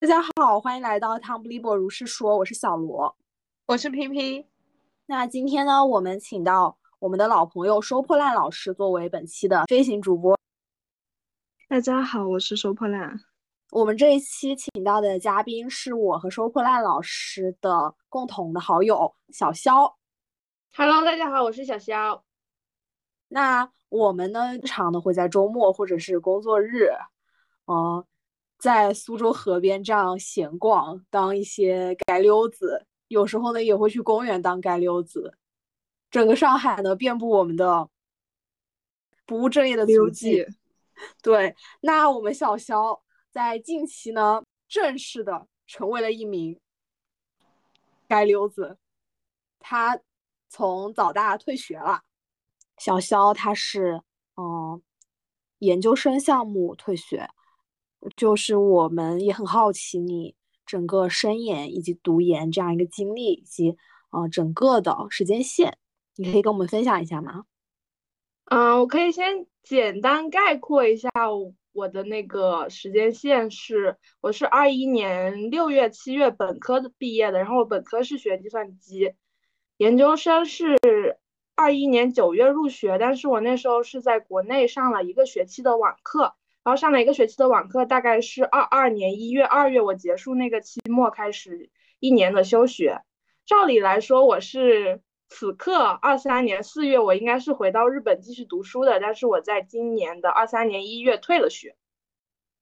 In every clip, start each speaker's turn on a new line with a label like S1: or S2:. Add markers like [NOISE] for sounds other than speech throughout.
S1: 大家好，欢迎来到汤不利波如是说，我是小罗，
S2: 我是 P P。
S1: 那今天呢，我们请到我们的老朋友收破烂老师作为本期的飞行主播。
S3: 大家好，我是收破烂。
S1: 我们这一期请到的嘉宾是我和收破烂老师的共同的好友小肖。
S4: Hello，大家好，我是小肖。
S1: 那我们呢，常的会在周末或者是工作日，嗯，在苏州河边这样闲逛，当一些街溜子。有时候呢，也会去公园当街溜子。整个上海呢，遍布我们的不务正业的足迹。对，那我们小肖在近期呢，正式的成为了一名街溜子。他从早大退学了。小肖他是嗯研究生项目退学，就是我们也很好奇你整个深研以及读研这样一个经历以及呃整个的时间线，你可以跟我们分享一下吗？
S4: 嗯，我可以先简单概括一下我的那个时间线是，我是二一年六月七月本科毕业的，然后我本科是学计算机，研究生是。二一年九月入学，但是我那时候是在国内上了一个学期的网课，然后上了一个学期的网课，大概是二二年一月、二月我结束那个期末，开始一年的休学。照理来说，我是此刻二三年四月，我应该是回到日本继续读书的，但是我在今年的二三年一月退了学。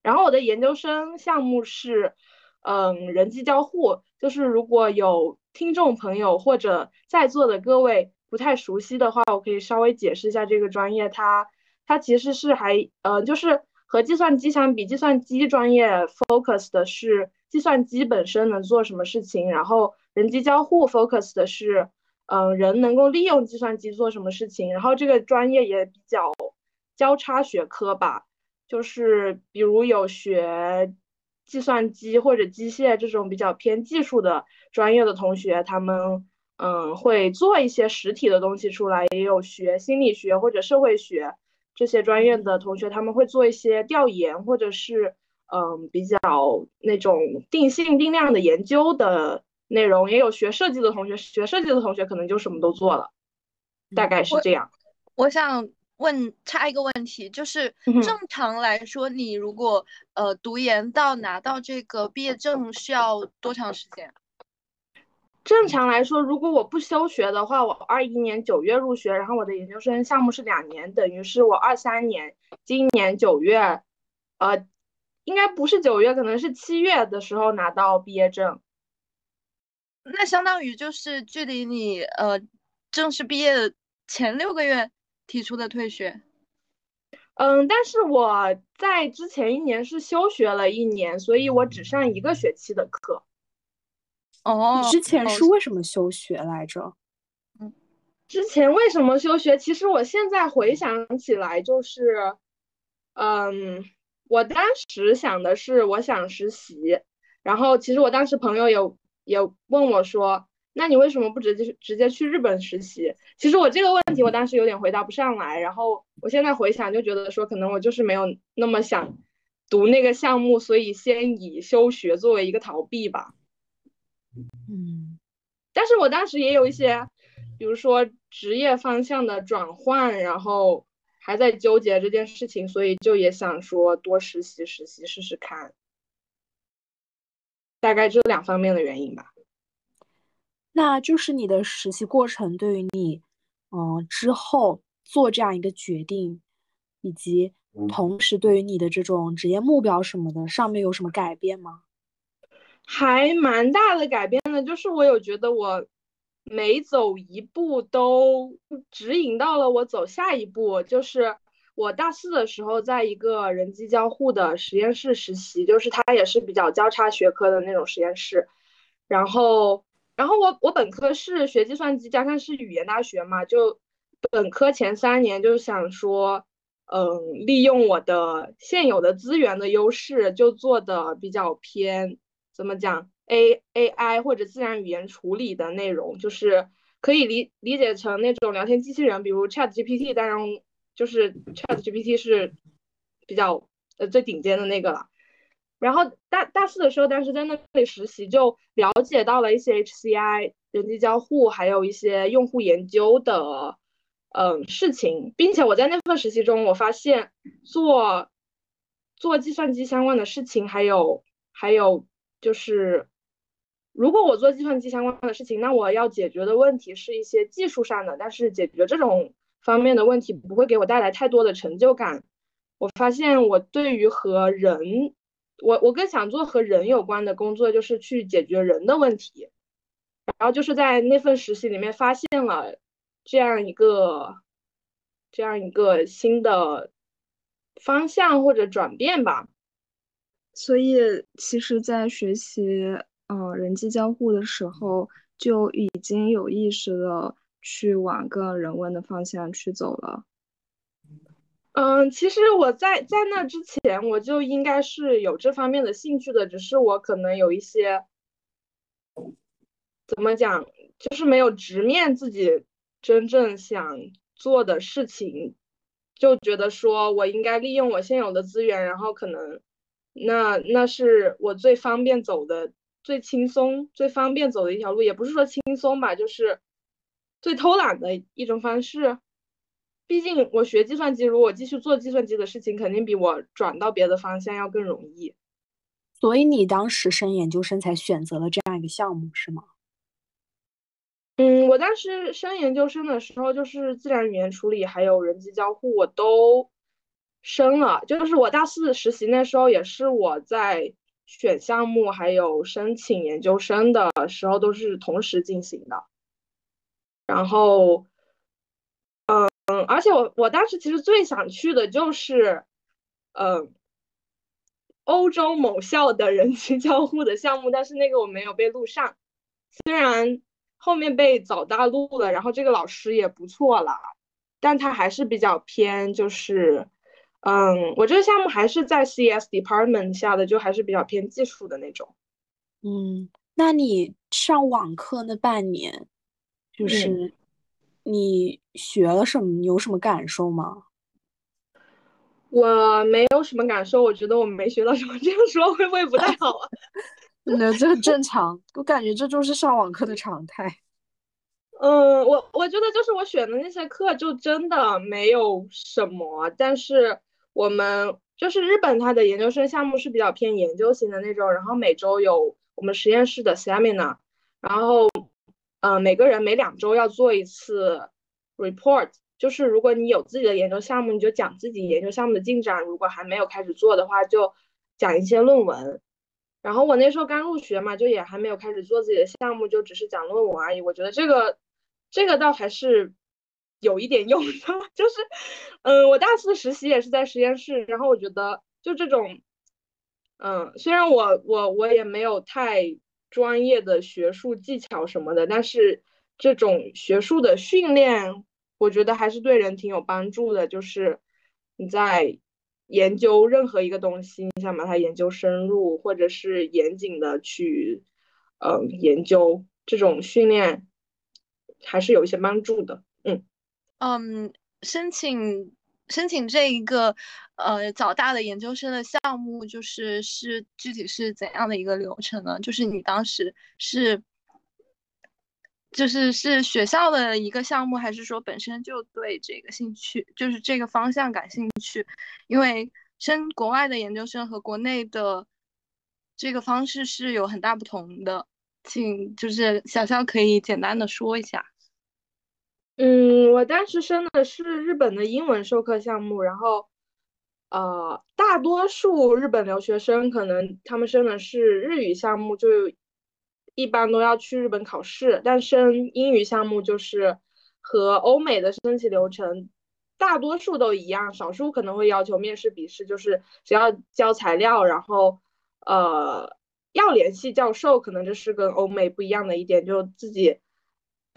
S4: 然后我的研究生项目是，嗯，人机交互，就是如果有听众朋友或者在座的各位。不太熟悉的话，我可以稍微解释一下这个专业。它它其实是还嗯，就是和计算机相比，计算机专业 focus 的是计算机本身能做什么事情，然后人机交互 focus 的是嗯人能够利用计算机做什么事情。然后这个专业也比较交叉学科吧，就是比如有学计算机或者机械这种比较偏技术的专业的同学，他们。嗯，会做一些实体的东西出来，也有学心理学或者社会学这些专业的同学，他们会做一些调研或者是嗯比较那种定性定量的研究的内容，也有学设计的同学，学设计的同学可能就什么都做了，大概是这样。
S2: 我想问插一个问题，就是正常来说，你如果呃读研到拿到这个毕业证需要多长时间？
S4: 正常来说，如果我不休学的话，我二一年九月入学，然后我的研究生项目是两年，等于是我二三年今年九月，呃，应该不是九月，可能是七月的时候拿到毕业证。
S2: 那相当于就是距离你呃正式毕业前六个月提出的退学。
S4: 嗯，但是我在之前一年是休学了一年，所以我只上一个学期的课。
S2: 哦，
S1: 你之前是为什么休学来着？
S4: 嗯，之前为什么休学？其实我现在回想起来，就是，嗯，我当时想的是我想实习，然后其实我当时朋友有也问我说，那你为什么不直接直接去日本实习？其实我这个问题我当时有点回答不上来，然后我现在回想就觉得说，可能我就是没有那么想读那个项目，所以先以休学作为一个逃避吧。
S1: 嗯，
S4: 但是我当时也有一些，比如说职业方向的转换，然后还在纠结这件事情，所以就也想说多实习实习试试看，大概这两方面的原因吧。
S1: 那就是你的实习过程对于你，嗯，之后做这样一个决定，以及同时对于你的这种职业目标什么的，上面有什么改变吗？
S4: 还蛮大的改变的，就是我有觉得我每走一步都指引到了我走下一步。就是我大四的时候，在一个人机交互的实验室实习，就是它也是比较交叉学科的那种实验室。然后，然后我我本科是学计算机，加上是语言大学嘛，就本科前三年就想说，嗯，利用我的现有的资源的优势，就做的比较偏。怎么讲？A A I 或者自然语言处理的内容，就是可以理理解成那种聊天机器人，比如 Chat GPT。当然，就是 Chat GPT 是比较呃最顶尖的那个了。然后大大四的时候，当时在那里实习，就了解到了一些 HCI 人机交互，还有一些用户研究的嗯事情，并且我在那份实习中，我发现做做计算机相关的事情，还有还有就是，如果我做计算机相关的事情，那我要解决的问题是一些技术上的，但是解决这种方面的问题不会给我带来太多的成就感。我发现我对于和人。我我更想做和人有关的工作，就是去解决人的问题，然后就是在那份实习里面发现了这样一个这样一个新的方向或者转变吧。
S3: 所以其实，在学习嗯人机交互的时候，就已经有意识的去往更人文的方向去走了。
S4: 嗯，其实我在在那之前，我就应该是有这方面的兴趣的，只是我可能有一些怎么讲，就是没有直面自己真正想做的事情，就觉得说我应该利用我现有的资源，然后可能那那是我最方便走的、最轻松、最方便走的一条路，也不是说轻松吧，就是最偷懒的一种方式。毕竟我学计算机，如果继续做计算机的事情，肯定比我转到别的方向要更容易。
S1: 所以你当时升研究生才选择了这样一个项目，是吗？
S4: 嗯，我当时升研究生的时候，就是自然语言处理还有人机交互我都升了。就是我大四实习那时候，也是我在选项目还有申请研究生的时候都是同时进行的。然后。嗯，而且我我当时其实最想去的就是，嗯，欧洲某校的人机交互的项目，但是那个我没有被录上。虽然后面被早大录了，然后这个老师也不错了，但他还是比较偏，就是，嗯，我这个项目还是在 CS department 下的，就还是比较偏技术的那种。
S1: 嗯，那你上网课那半年，就是。你学了什么？你有什么感受吗？
S4: 我没有什么感受，我觉得我没学到什么。这样说会不会不太好啊？[LAUGHS]
S1: 那这很正常，我感觉这就是上网课的常态。[LAUGHS]
S4: 嗯，我我觉得就是我选的那些课就真的没有什么，但是我们就是日本，它的研究生项目是比较偏研究型的那种，然后每周有我们实验室的 seminar，然后。嗯，每个人每两周要做一次 report，就是如果你有自己的研究项目，你就讲自己研究项目的进展；如果还没有开始做的话，就讲一些论文。然后我那时候刚入学嘛，就也还没有开始做自己的项目，就只是讲论文而已。我觉得这个这个倒还是有一点用的，[LAUGHS] 就是嗯，我大四实习也是在实验室，然后我觉得就这种，嗯，虽然我我我也没有太。专业的学术技巧什么的，但是这种学术的训练，我觉得还是对人挺有帮助的。就是你在研究任何一个东西，你想把它研究深入，或者是严谨的去，嗯，研究这种训练，还是有一些帮助的。嗯
S2: 嗯，申请。申请这一个呃早大的研究生的项目，就是是具体是怎样的一个流程呢？就是你当时是，就是是学校的一个项目，还是说本身就对这个兴趣，就是这个方向感兴趣？因为申国外的研究生和国内的这个方式是有很大不同的，请就是小肖可以简单的说一下。
S4: 嗯，我当时升的是日本的英文授课项目，然后，呃，大多数日本留学生可能他们升的是日语项目，就一般都要去日本考试，但升英语项目就是和欧美的申请流程大多数都一样，少数可能会要求面试笔试，就是只要交材料，然后，呃，要联系教授，可能这是跟欧美不一样的一点，就自己。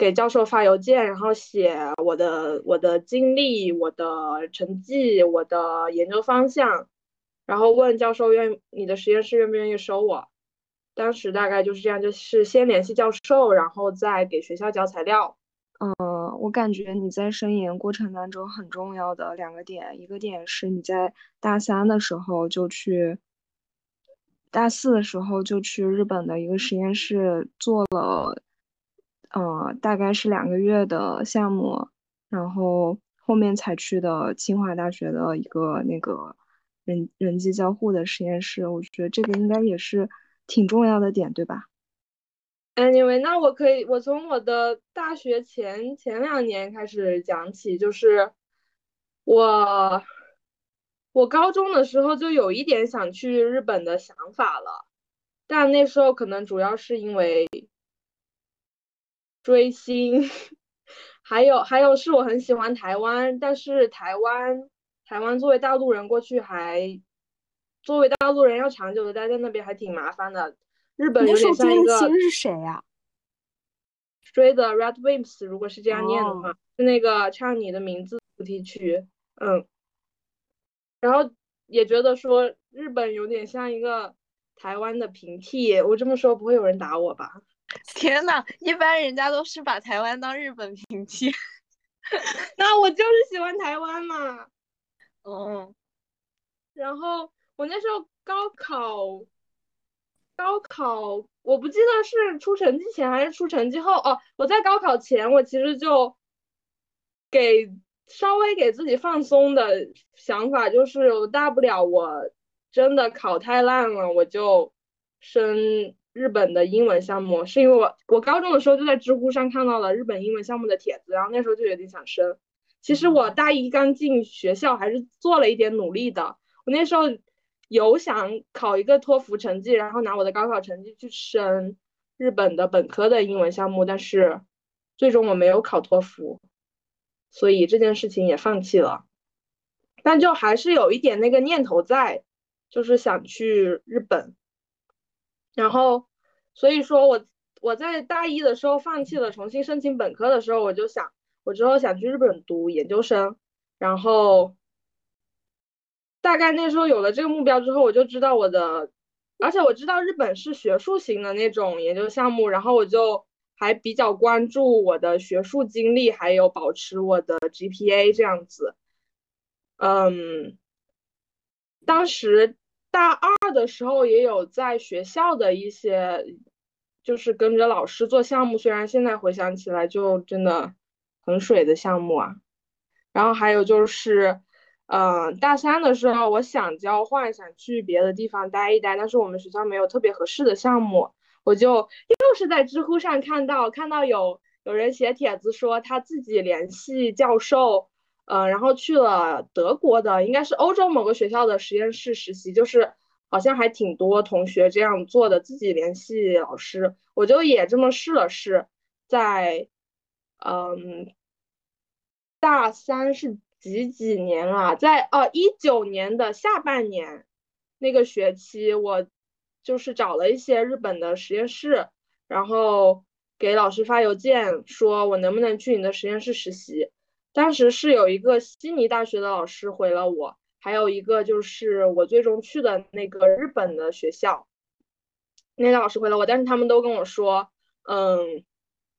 S4: 给教授发邮件，然后写我的我的经历、我的成绩、我的研究方向，然后问教授愿你的实验室愿不愿意收我。当时大概就是这样，就是先联系教授，然后再给学校交材料。
S3: 嗯，我感觉你在升研过程当中很重要的两个点，一个点是你在大三的时候就去大四的时候就去日本的一个实验室做了，呃，大概是两个月的项目，然后后面才去的清华大学的一个那个人人机交互的实验室。我觉得这个应该也是挺重要的点，对吧
S4: ？Anyway，那我可以，我从我的大学前前两年开始讲起，就是我。我高中的时候就有一点想去日本的想法了，但那时候可能主要是因为追星，还有还有是我很喜欢台湾，但是台湾台湾作为大陆人过去还作为大陆人要长久的待在那边还挺麻烦的。日本有点像一个。
S1: 星是谁呀？
S4: 追的 Red Wimps，如果是这样念的话，是那个唱你的名字主题曲，嗯。然后也觉得说日本有点像一个台湾的平替，我这么说不会有人打我吧？[LAUGHS]
S2: 天呐，一般人家都是把台湾当日本平替，[LAUGHS]
S4: 那我就是喜欢台湾嘛。
S2: 嗯，
S4: 然后我那时候高考，高考我不记得是出成绩前还是出成绩后哦，我在高考前我其实就给。稍微给自己放松的想法就是，大不了我真的考太烂了，我就升日本的英文项目。是因为我我高中的时候就在知乎上看到了日本英文项目的帖子，然后那时候就有点想升。其实我大一刚进学校还是做了一点努力的，我那时候有想考一个托福成绩，然后拿我的高考成绩去升日本的本科的英文项目，但是最终我没有考托福。所以这件事情也放弃了，但就还是有一点那个念头在，就是想去日本。然后，所以说我我在大一的时候放弃了重新申请本科的时候，我就想我之后想去日本读研究生。然后，大概那时候有了这个目标之后，我就知道我的，而且我知道日本是学术型的那种研究项目，然后我就。还比较关注我的学术经历，还有保持我的 GPA 这样子。嗯，当时大二的时候也有在学校的一些，就是跟着老师做项目，虽然现在回想起来就真的很水的项目啊。然后还有就是，嗯，大三的时候我想交换，想去别的地方待一待，但是我们学校没有特别合适的项目。我就又是在知乎上看到，看到有有人写帖子说他自己联系教授，嗯，然后去了德国的，应该是欧洲某个学校的实验室实习，就是好像还挺多同学这样做的，自己联系老师。我就也这么试了试，在嗯大三是几几年啊？在哦一九年的下半年那个学期我。就是找了一些日本的实验室，然后给老师发邮件说，我能不能去你的实验室实习？当时是有一个悉尼大学的老师回了我，还有一个就是我最终去的那个日本的学校，那个老师回了我，但是他们都跟我说，嗯，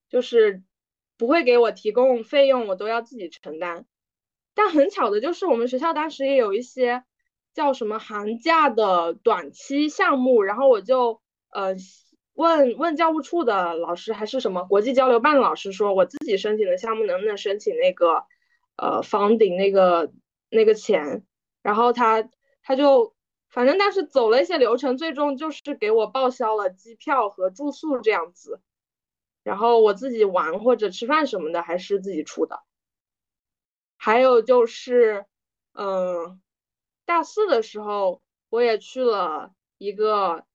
S4: 就是不会给我提供费用，我都要自己承担。但很巧的就是我们学校当时也有一些。叫什么寒假的短期项目，然后我就呃问问教务处的老师，还是什么国际交流办的老师，说我自己申请的项目能不能申请那个呃房顶那个那个钱，然后他他就反正但是走了一些流程，最终就是给我报销了机票和住宿这样子，然后我自己玩或者吃饭什么的还是自己出的，还有就是嗯。大四的时候，我也去了一个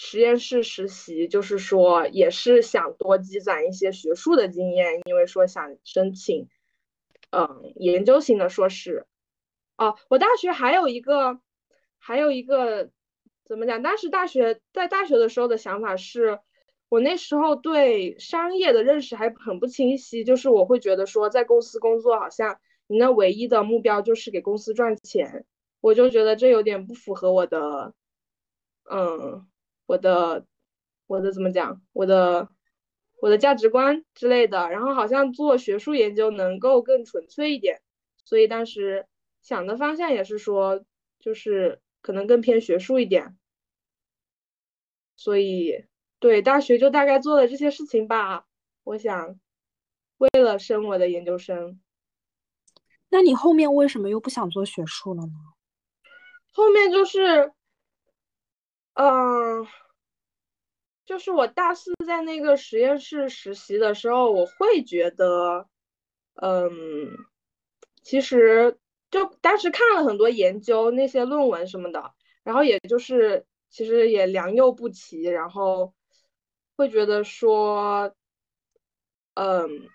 S4: 实验室实习，就是说也是想多积攒一些学术的经验，因为说想申请，嗯，研究型的硕士。哦，我大学还有一个，还有一个怎么讲？当时大学在大学的时候的想法是，我那时候对商业的认识还很不清晰，就是我会觉得说在公司工作好像。你那唯一的目标就是给公司赚钱，我就觉得这有点不符合我的，嗯，我的，我的怎么讲，我的，我的价值观之类的。然后好像做学术研究能够更纯粹一点，所以当时想的方向也是说，就是可能更偏学术一点。所以对大学就大概做了这些事情吧。我想为了升我的研究生。
S1: 那你后面为什么又不想做学术了呢？
S4: 后面就是，嗯，就是我大四在那个实验室实习的时候，我会觉得，嗯，其实就当时看了很多研究那些论文什么的，然后也就是其实也良莠不齐，然后会觉得说，嗯。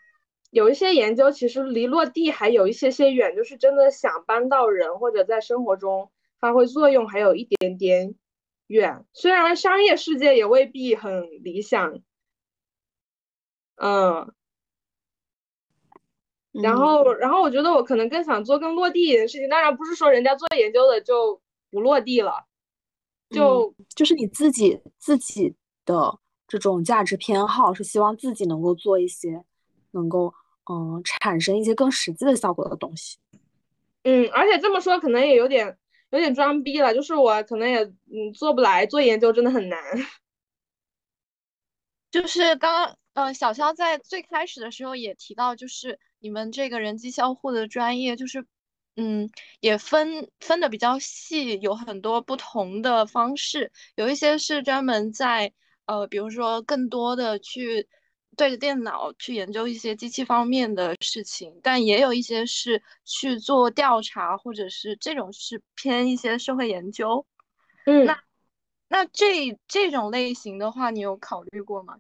S4: 有一些研究其实离落地还有一些些远，就是真的想帮到人或者在生活中发挥作用，还有一点点远。虽然商业世界也未必很理想，嗯，然后然后我觉得我可能更想做更落地一点的事情。当然不是说人家做研究的就不落地了，就
S1: 就是你自己自己的这种价值偏好是希望自己能够做一些能够。嗯，产生一些更实际的效果的东西。
S4: 嗯，而且这么说可能也有点有点装逼了，就是我可能也嗯做不来，做研究真的很难。[LAUGHS]
S2: 就是刚刚呃，小肖在最开始的时候也提到，就是你们这个人机交互的专业，就是嗯也分分的比较细，有很多不同的方式，有一些是专门在呃，比如说更多的去。对着电脑去研究一些机器方面的事情，但也有一些是去做调查，或者是这种是偏一些社会研究。
S4: 嗯，
S2: 那那这这种类型的话，你有考虑过吗？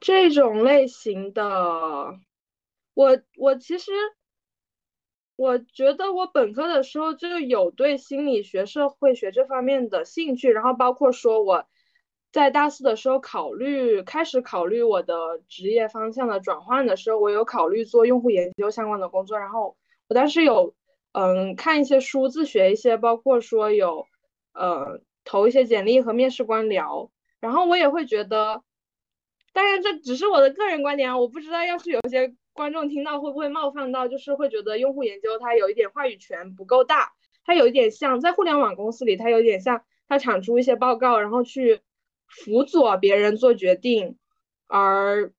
S4: 这种类型的，我我其实我觉得我本科的时候就有对心理学、社会学这方面的兴趣，然后包括说我。在大四的时候，考虑开始考虑我的职业方向的转换的时候，我有考虑做用户研究相关的工作。然后我当时有嗯看一些书，自学一些，包括说有呃投一些简历和面试官聊。然后我也会觉得，当然这只是我的个人观点啊，我不知道要是有些观众听到会不会冒犯到，就是会觉得用户研究它有一点话语权不够大，它有一点像在互联网公司里，它有点像它产出一些报告，然后去。辅佐别人做决定，而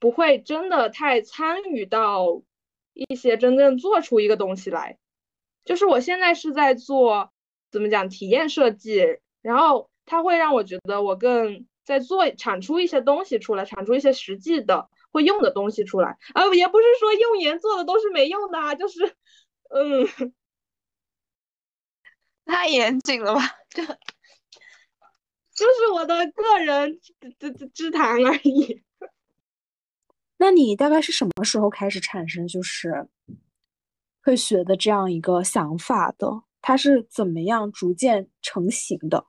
S4: 不会真的太参与到一些真正做出一个东西来。就是我现在是在做怎么讲体验设计，然后它会让我觉得我更在做产出一些东西出来，产出一些实际的会用的东西出来。啊，也不是说用研做的都是没用的啊，就是嗯，
S2: 太严谨了吧？[LAUGHS] 这。
S4: 就是我的个人之之之谈而已。[LAUGHS]
S1: 那你大概是什么时候开始产生就是退学的这样一个想法的？它是怎么样逐渐成型的？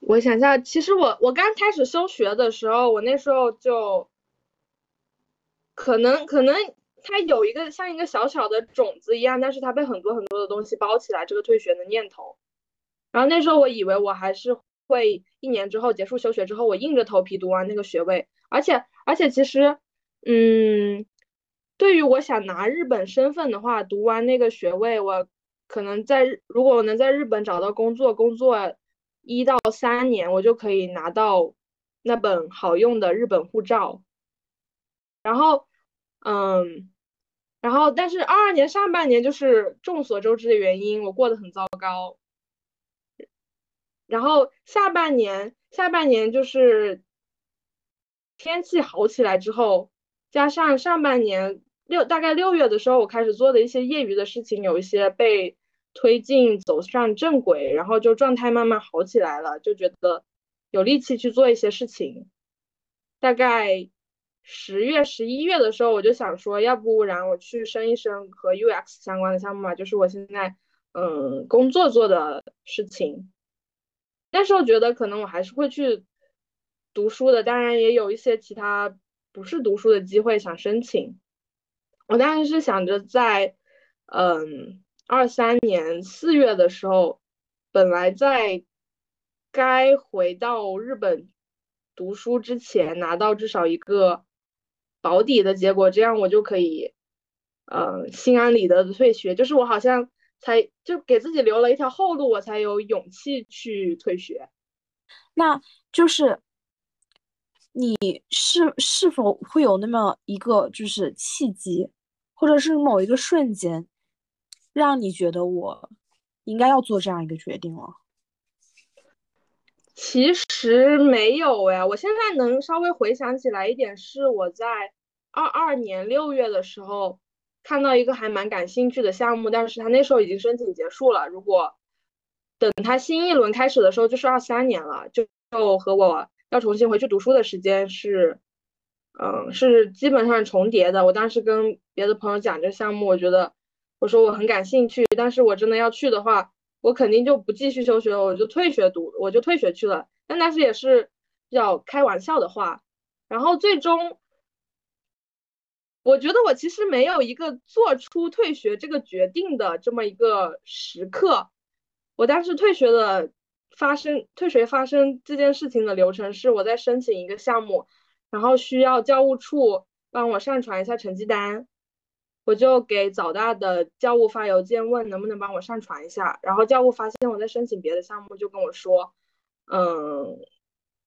S4: 我想一下，其实我我刚开始休学的时候，我那时候就可能可能它有一个像一个小小的种子一样，但是它被很多很多的东西包起来，这个退学的念头。然后那时候我以为我还是。会一年之后结束休学之后，我硬着头皮读完那个学位，而且而且其实，嗯，对于我想拿日本身份的话，读完那个学位，我可能在如果我能在日本找到工作，工作一到三年，我就可以拿到那本好用的日本护照。然后，嗯，然后但是二二年上半年就是众所周知的原因，我过得很糟糕。然后下半年，下半年就是天气好起来之后，加上上半年六大概六月的时候，我开始做的一些业余的事情，有一些被推进走上正轨，然后就状态慢慢好起来了，就觉得有力气去做一些事情。大概十月、十一月的时候，我就想说，要不然我去升一升和 UX 相关的项目嘛，就是我现在嗯工作做的事情。那时候觉得可能我还是会去读书的，当然也有一些其他不是读书的机会想申请。我当时是想着在嗯二三年四月的时候，本来在该回到日本读书之前拿到至少一个保底的结果，这样我就可以嗯心安理得的退学。就是我好像。才就给自己留了一条后路，我才有勇气去退学。
S1: 那就是你是是否会有那么一个就是契机，或者是某一个瞬间，让你觉得我应该要做这样一个决定了？
S4: 其实没有哎，我现在能稍微回想起来一点，是我在二二年六月的时候看到一个还蛮感兴趣的项目，但是他那时候已经申请结束了。如果等他新一轮开始的时候，就是二三年了，就就和我要重新回去读书的时间是，嗯，是基本上重叠的。我当时跟别的朋友讲这项目，我觉得我说我很感兴趣，但是我真的要去的话，我肯定就不继续休学了，我就退学读，我就退学去了。但当时也是比较开玩笑的话，然后最终，我觉得我其实没有一个做出退学这个决定的这么一个时刻。我当时退学的发生退学发生这件事情的流程是，我在申请一个项目，然后需要教务处帮我上传一下成绩单，我就给早大的教务发邮件问能不能帮我上传一下，然后教务发现我在申请别的项目，就跟我说，嗯，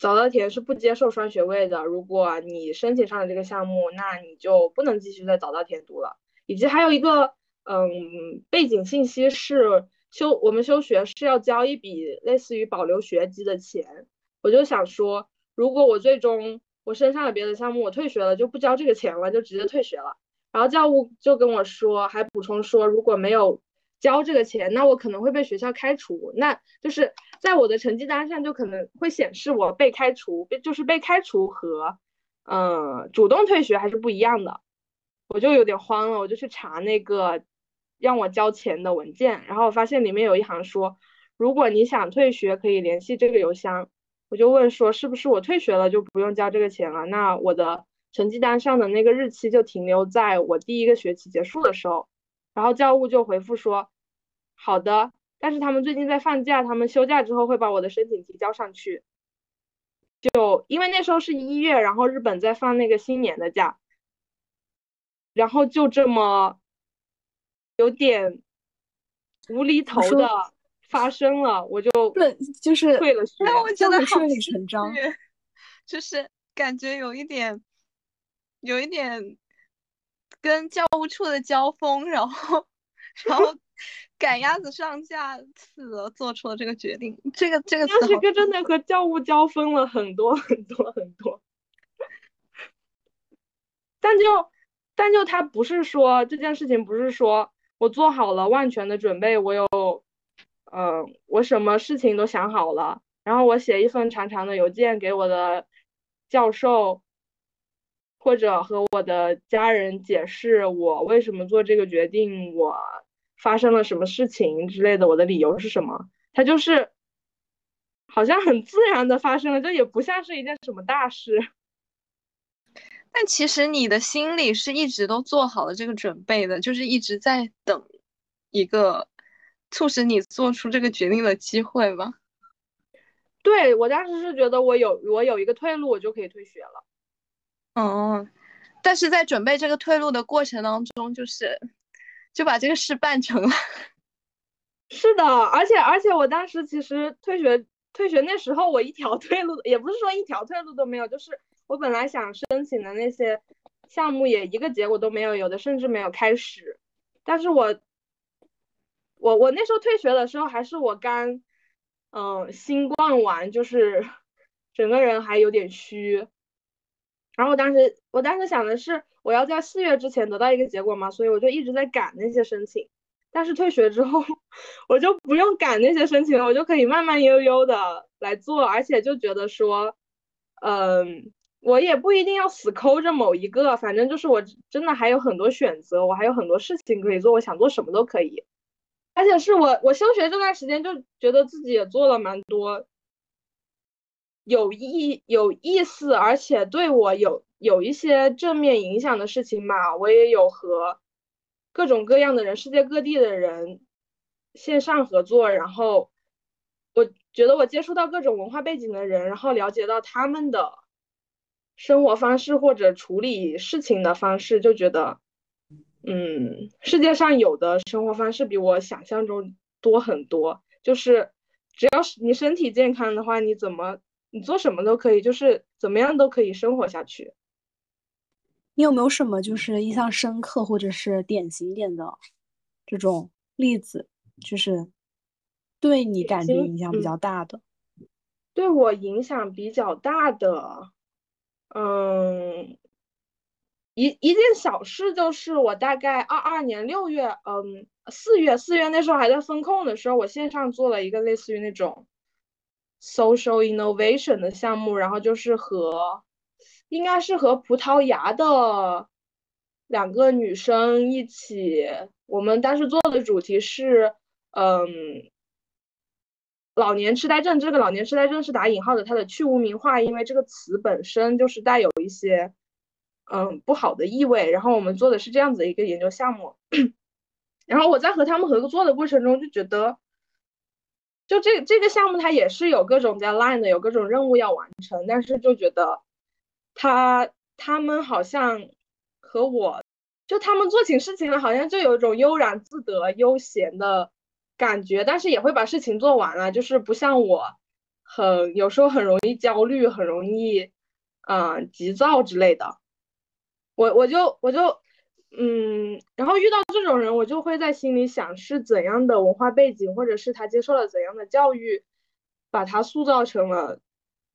S4: 早稻田是不接受双学位的，如果你申请上了这个项目，那你就不能继续在早稻田读了，以及还有一个嗯背景信息是。休我们休学是要交一笔类似于保留学籍的钱，我就想说，如果我最终我升上了别的项目，我退学了就不交这个钱了，就直接退学了。然后教务就跟我说，还补充说，如果没有交这个钱，那我可能会被学校开除，那就是在我的成绩单上就可能会显示我被开除，被就是被开除和嗯主动退学还是不一样的，我就有点慌了，我就去查那个。让我交钱的文件，然后我发现里面有一行说，如果你想退学，可以联系这个邮箱。我就问说，是不是我退学了就不用交这个钱了？那我的成绩单上的那个日期就停留在我第一个学期结束的时候。然后教务就回复说，好的，但是他们最近在放假，他们休假之后会把我的申请提交上去。就因为那时候是一月，然后日本在放那个新年的假，然后就这么。有点无厘头的发生了，我就
S1: 对，就是
S4: 退了学，
S2: 我觉得
S1: 顺理成章，[LAUGHS]
S2: 就是感觉有一点，有一点跟教务处的交锋，然后，[LAUGHS] 然后 [LAUGHS] 赶鸭子上架似的做出了这个决定。这个这个词，
S4: 这个真的和教务交锋了很多 [LAUGHS] 很多很多，但就但就他不是说这件事情，不是说。我做好了万全的准备，我有，嗯，我什么事情都想好了，然后我写一份长长的邮件给我的教授，或者和我的家人解释我为什么做这个决定，我发生了什么事情之类的，我的理由是什么？他就是好像很自然的发生了，这也不像是一件什么大事。
S2: 但其实你的心里是一直都做好了这个准备的，就是一直在等一个促使你做出这个决定的机会吧？
S4: 对我当时是觉得我有我有一个退路，我就可以退学了。
S2: 哦，但是在准备这个退路的过程当中，就是就把这个事办成了。
S4: 是的，而且而且我当时其实退学退学那时候我一条 [LAUGHS] 退路也不是说一条退路都没有，就是。我本来想申请的那些项目也一个结果都没有，有的甚至没有开始。但是我，我我那时候退学的时候还是我刚，嗯，新冠完，就是 [LAUGHS] 整个人还有点虚。然后我当时我当时想的是，我要在四月之前得到一个结果嘛，所以我就一直在赶那些申请。但是退学之后，[LAUGHS] 我就不用赶那些申请了，我就可以慢慢悠悠的来做，而且就觉得说，嗯。我也不一定要死抠着某一个，反正就是我真的还有很多选择，我还有很多事情可以做，我想做什么都可以。而且是我我休学这段时间就觉得自己也做了蛮多有意有意思，而且对我有有一些正面影响的事情嘛。我也有和各种各样的人，世界各地的人线上合作，然后我觉得我接触到各种文化背景的人，然后了解到他们的。生活方式或者处理事情的方式，就觉得，嗯，世界上有的生活方式比我想象中多很多。就是只要是你身体健康的话，你怎么你做什么都可以，就是怎么样都可以生活下去。
S1: 你有没有什么就是印象深刻或者是典型点的这种例子，就是对你感觉影响比较大的？
S4: 对我影响比较大的，嗯，一一件小事就是我大概二二年六月，嗯，四月四月那时候还在风控的时候，我线上做了一个类似于那种 social innovation 的项目，然后就是和。应该是和葡萄牙的两个女生一起，我们当时做的主题是，嗯，老年痴呆症。这个老年痴呆症是打引号的，它的去污名化，因为这个词本身就是带有一些，嗯，不好的意味。然后我们做的是这样子的一个研究项目。[COUGHS] 然后我在和他们合作的过程中就觉得，就这这个项目它也是有各种 deadline 的，有各种任务要完成，但是就觉得。他他们好像和我，就他们做起事情来好像就有一种悠然自得、悠闲的感觉，但是也会把事情做完了，就是不像我，很有时候很容易焦虑，很容易，嗯，急躁之类的。我我就我就嗯，然后遇到这种人，我就会在心里想是怎样的文化背景，或者是他接受了怎样的教育，把他塑造成了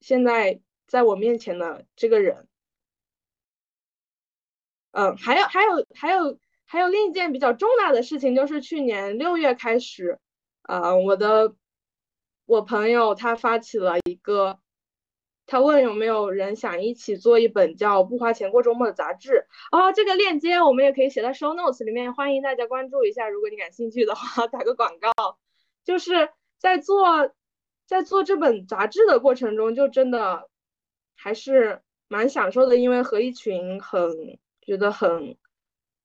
S4: 现在。在我面前的这个人，嗯，还有还有还有还有另一件比较重大的事情，就是去年六月开始，呃，我的我朋友他发起了一个，他问有没有人想一起做一本叫《不花钱过周末》的杂志啊？这个链接我们也可以写在 show notes 里面，欢迎大家关注一下，如果你感兴趣的话，打个广告，就是在做在做这本杂志的过程中，就真的。还是蛮享受的，因为和一群很觉得很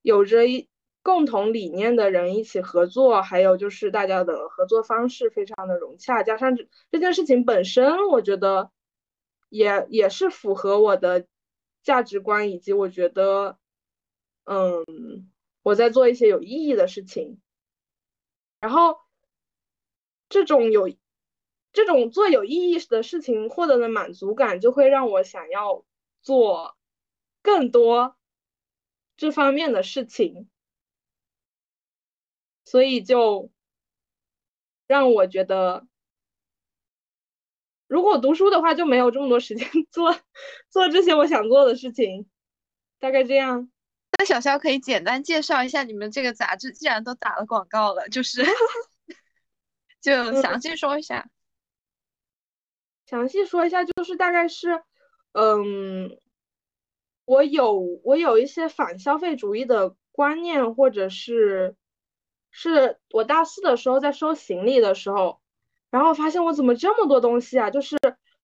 S4: 有着一共同理念的人一起合作，还有就是大家的合作方式非常的融洽，加上这这件事情本身，我觉得也也是符合我的价值观，以及我觉得，嗯，我在做一些有意义的事情，然后这种有。这种做有意义的事情获得的满足感，就会让我想要做更多这方面的事情，所以就让我觉得，如果读书的话，就没有这么多时间 [LAUGHS] 做做这些我想做的事情。大概这样。
S2: 那小肖可以简单介绍一下你们这个杂志，既然都打了广告了，就是 [LAUGHS] 就详细说一下。
S4: 详细说一下，就是大概是，嗯，我有我有一些反消费主义的观念，或者是，是我大四的时候在收行李的时候，然后发现我怎么这么多东西啊？就是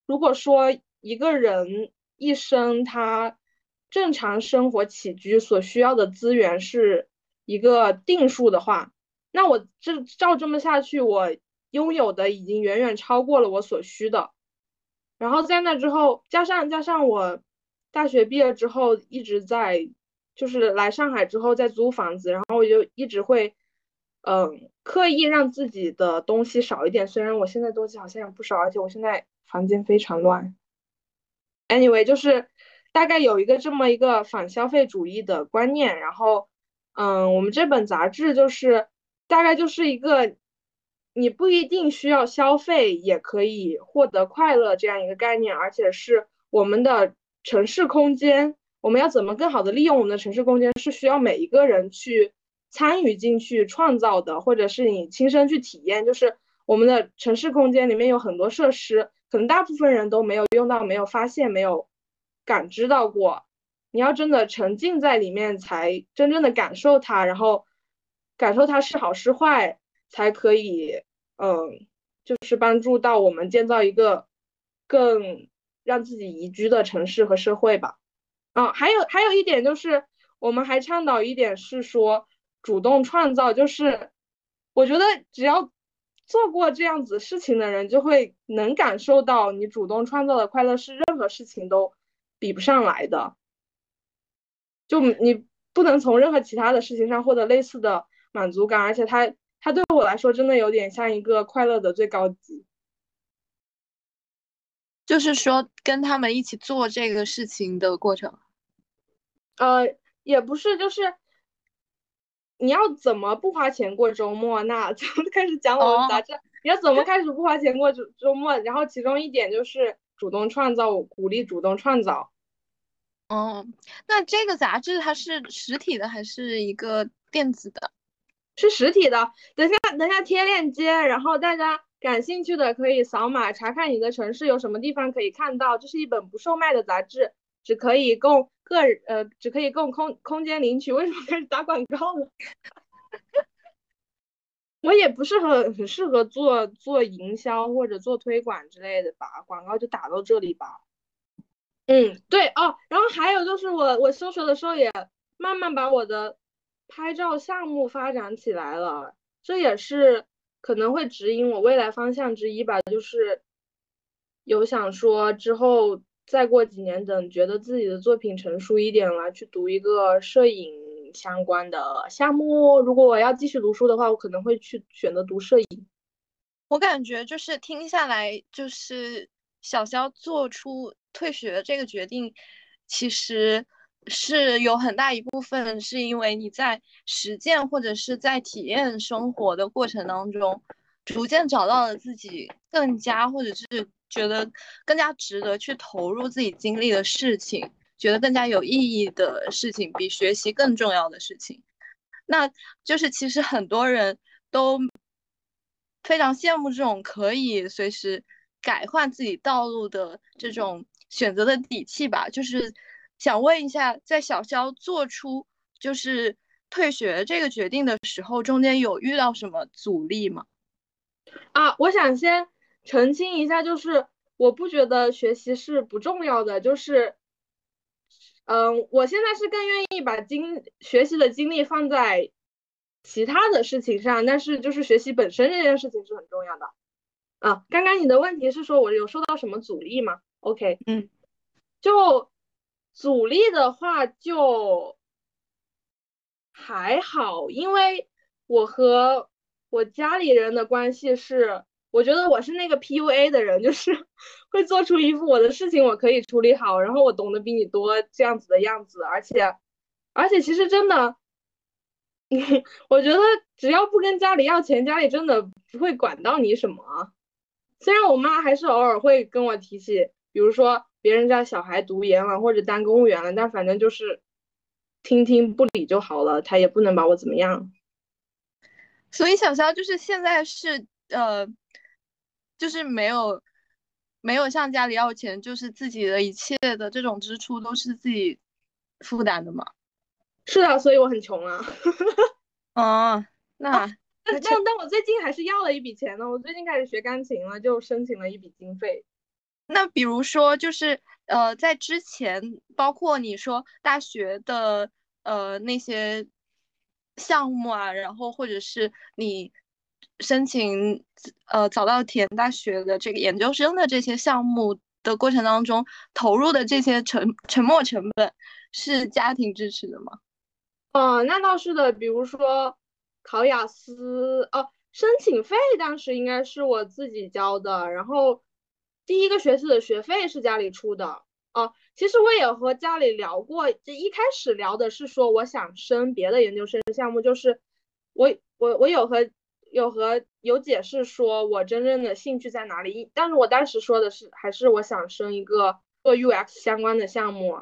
S4: 如果说一个人一生他正常生活起居所需要的资源是一个定数的话，那我这照这么下去，我拥有的已经远远超过了我所需的。然后在那之后，加上加上我大学毕业之后一直在，就是来上海之后在租房子，然后我就一直会，嗯，刻意让自己的东西少一点。虽然我现在东西好像也不少，而且我现在房间非常乱。Anyway，就是大概有一个这么一个反消费主义的观念。然后，嗯，我们这本杂志就是大概就是一个。你不一定需要消费也可以获得快乐这样一个概念，而且是我们的城市空间，我们要怎么更好的利用我们的城市空间，是需要每一个人去参与进去创造的，或者是你亲身去体验。就是我们的城市空间里面有很多设施，可能大部分人都没有用到，没有发现，没有感知到过。你要真的沉浸在里面，才真正的感受它，然后感受它是好是坏，才可以。嗯，就是帮助到我们建造一个更让自己宜居的城市和社会吧。啊，还有还有一点就是，我们还倡导一点是说主动创造，就是我觉得只要做过这样子事情的人，就会能感受到你主动创造的快乐是任何事情都比不上来的。就你不能从任何其他的事情上获得类似的满足感，而且它。它对我来说真的有点像一个快乐的最高级。
S2: 就是说跟他们一起做这个事情的过程。
S4: 呃，也不是，就是你要怎么不花钱过周末？那 [LAUGHS] 就开始讲我们杂志，你要怎么 [LAUGHS] 开始不花钱过周周末？然后其中一点就是主动创造，鼓励主动创造。
S2: 哦，那这个杂志它是实体的还是一个电子的？
S4: 是实体的。等下等下贴链接，然后大家感兴趣的可以扫码查看你的城市有什么地方可以看到。这是一本不售卖的杂志，只可以供个呃，只可以供空空间领取。为什么开始打广告了？[LAUGHS] 我也不是很很适合做做营销或者做推广之类的吧，广告就打到这里吧。嗯，对哦，然后还有就是我我休学的时候也慢慢把我的拍照项目发展起来了，这也是可能会指引我未来方向之一吧。就是有想说之后再过几年，等觉得自己的作品成熟一点了，去读一个摄影相关的项目。如果我要继续读书的话，我可能会去选择读摄影。
S2: 我感觉就是听下来，就是小肖做出。退学这个决定，其实是有很大一部分是因为你在实践或者是在体验生活的过程当中，逐渐找到了自己更加或者是觉得更加值得去投入自己精力的事情，觉得更加有意义的事情，比学习更重要的事情。那就是其实很多人都非常羡慕这种可以随时改换自己道路的这种。选择的底气吧，就是想问一下，在小肖做出就是退学这个决定的时候，中间有遇到什么阻力吗？
S4: 啊，我想先澄清一下，就是我不觉得学习是不重要的，就是，嗯，我现在是更愿意把精学习的精力放在其他的事情上，但是就是学习本身这件事情是很重要的。啊，刚刚你的问题是说我有受到什么阻力吗？OK，
S2: 嗯，
S4: 就阻力的话就还好，因为我和我家里人的关系是，我觉得我是那个 PUA 的人，就是 [LAUGHS] 会做出一副我的事情我可以处理好，然后我懂得比你多这样子的样子，而且而且其实真的，[LAUGHS] 我觉得只要不跟家里要钱，家里真的不会管到你什么。虽然我妈还是偶尔会跟我提起。比如说别人家小孩读研了或者当公务员了，但反正就是听听不理就好了，她也不能把我怎么样。
S2: 所以小肖就是现在是呃，就是没有没有向家里要钱，就是自己的一切的这种支出都是自己负担的嘛？
S4: 是的，所以我很穷啊。[LAUGHS]
S2: 哦，那
S4: 但但我最近还是要了一笔钱呢，我最近开始学钢琴了，就申请了一笔经费。
S2: 那比如说，就是呃，在之前，包括你说大学的呃那些项目啊，然后或者是你申请呃早稻田大学的这个研究生的这些项目的过程当中，投入的这些沉沉没成本是家庭支持的吗？
S4: 哦，那倒是的。比如说考雅思，哦，申请费当时应该是我自己交的，然后。第一个学期的学费是家里出的哦。其实我也和家里聊过，这一开始聊的是说我想升别的研究生项目，就是我我我有和有和有解释说我真正的兴趣在哪里，但是我当时说的是还是我想升一个做 UX 相关的项目，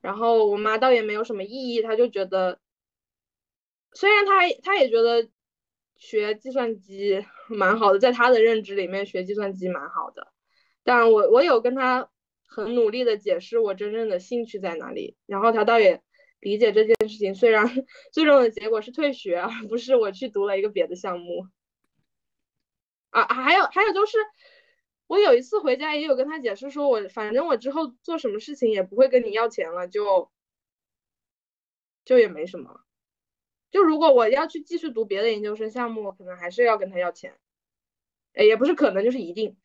S4: 然后我妈倒也没有什么异议，她就觉得虽然她她也觉得学计算机 [LAUGHS] 蛮好的，在她的认知里面学计算机蛮好的。但我我有跟她很努力的解释我真正的兴趣在哪里，然后她倒也理解这件事情。虽然最终的结果是退学，而不是我去读了一个别的项目。啊，还有还有就是，我有一次回家也有跟他解释说，我反正我之后做什么事情也不会跟你要钱了，就就也没什么。就如果我要去继续读别的研究生项目，可能还是要跟他要钱。哎，也不是可能，就是一定。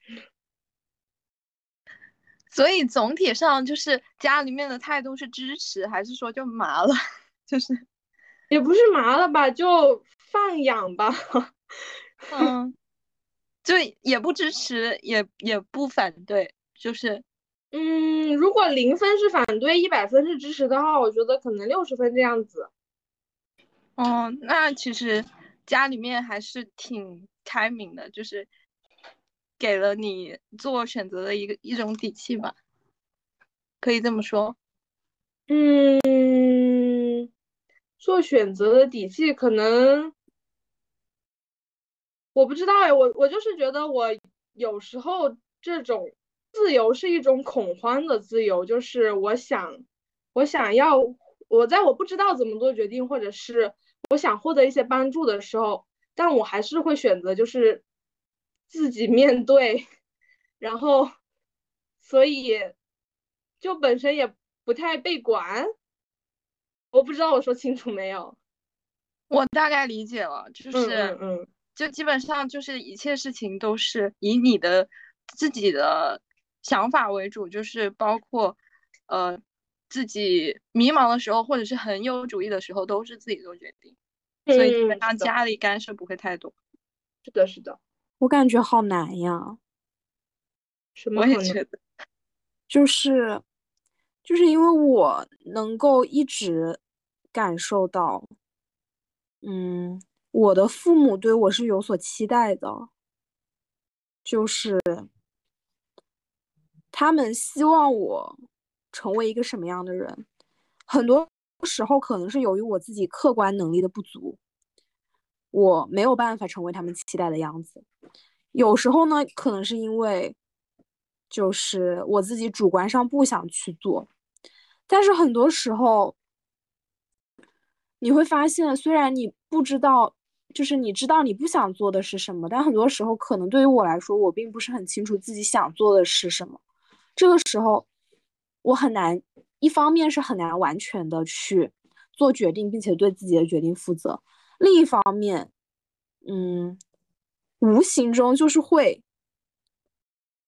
S2: 所以总体上就是家里面的态度是支持，还是说就麻了？[LAUGHS] 就是
S4: 也不是麻了吧，就放养吧。
S2: 嗯，就也不支持，也也不反对，就是，
S4: 嗯，如果零分是反对，一百分是支持的话，我觉得可能六十分这样子。
S2: 哦，那其实家里面还是挺开明的，就是给了你做选择的一个一种底气吧，可以这么说。
S4: 嗯，做选择的底气可能。我不知道哎，我我就是觉得我有时候这种自由是一种恐慌的自由，就是我想我想要我在我不知道怎么做决定，或者是我想获得一些帮助的时候，但我还是会选择就是自己面对，然后所以就本身也不太被管。我不知道我说清楚没有？
S2: 我大概理解了，就是
S4: 嗯嗯。
S2: 就基本上就是一切事情都是以你的自己的想法为主，就是包括呃自己迷茫的时候或者是很有主意的时候都是自己做决定，所以基本上家里干涉不会太多。
S4: 是的，是的，
S1: 我感觉好难呀。
S4: 什么？
S2: 我也觉得，
S1: 就是就是因为我能够一直感受到，嗯。我的父母对我是有所期待的，就是他们希望我成为一个什么样的人。很多时候可能是由于我自己客观能力的不足，我没有办法成为他们期待的样子。有时候呢，可能是因为就是我自己主观上不想去做，但是很多时候你会发现，虽然你不知道。就是你知道你不想做的是什么，但很多时候可能对于我来说，我并不是很清楚自己想做的是什么。这个时候，我很难，一方面是很难完全的去做决定，并且对自己的决定负责；另一方面，嗯，无形中就是会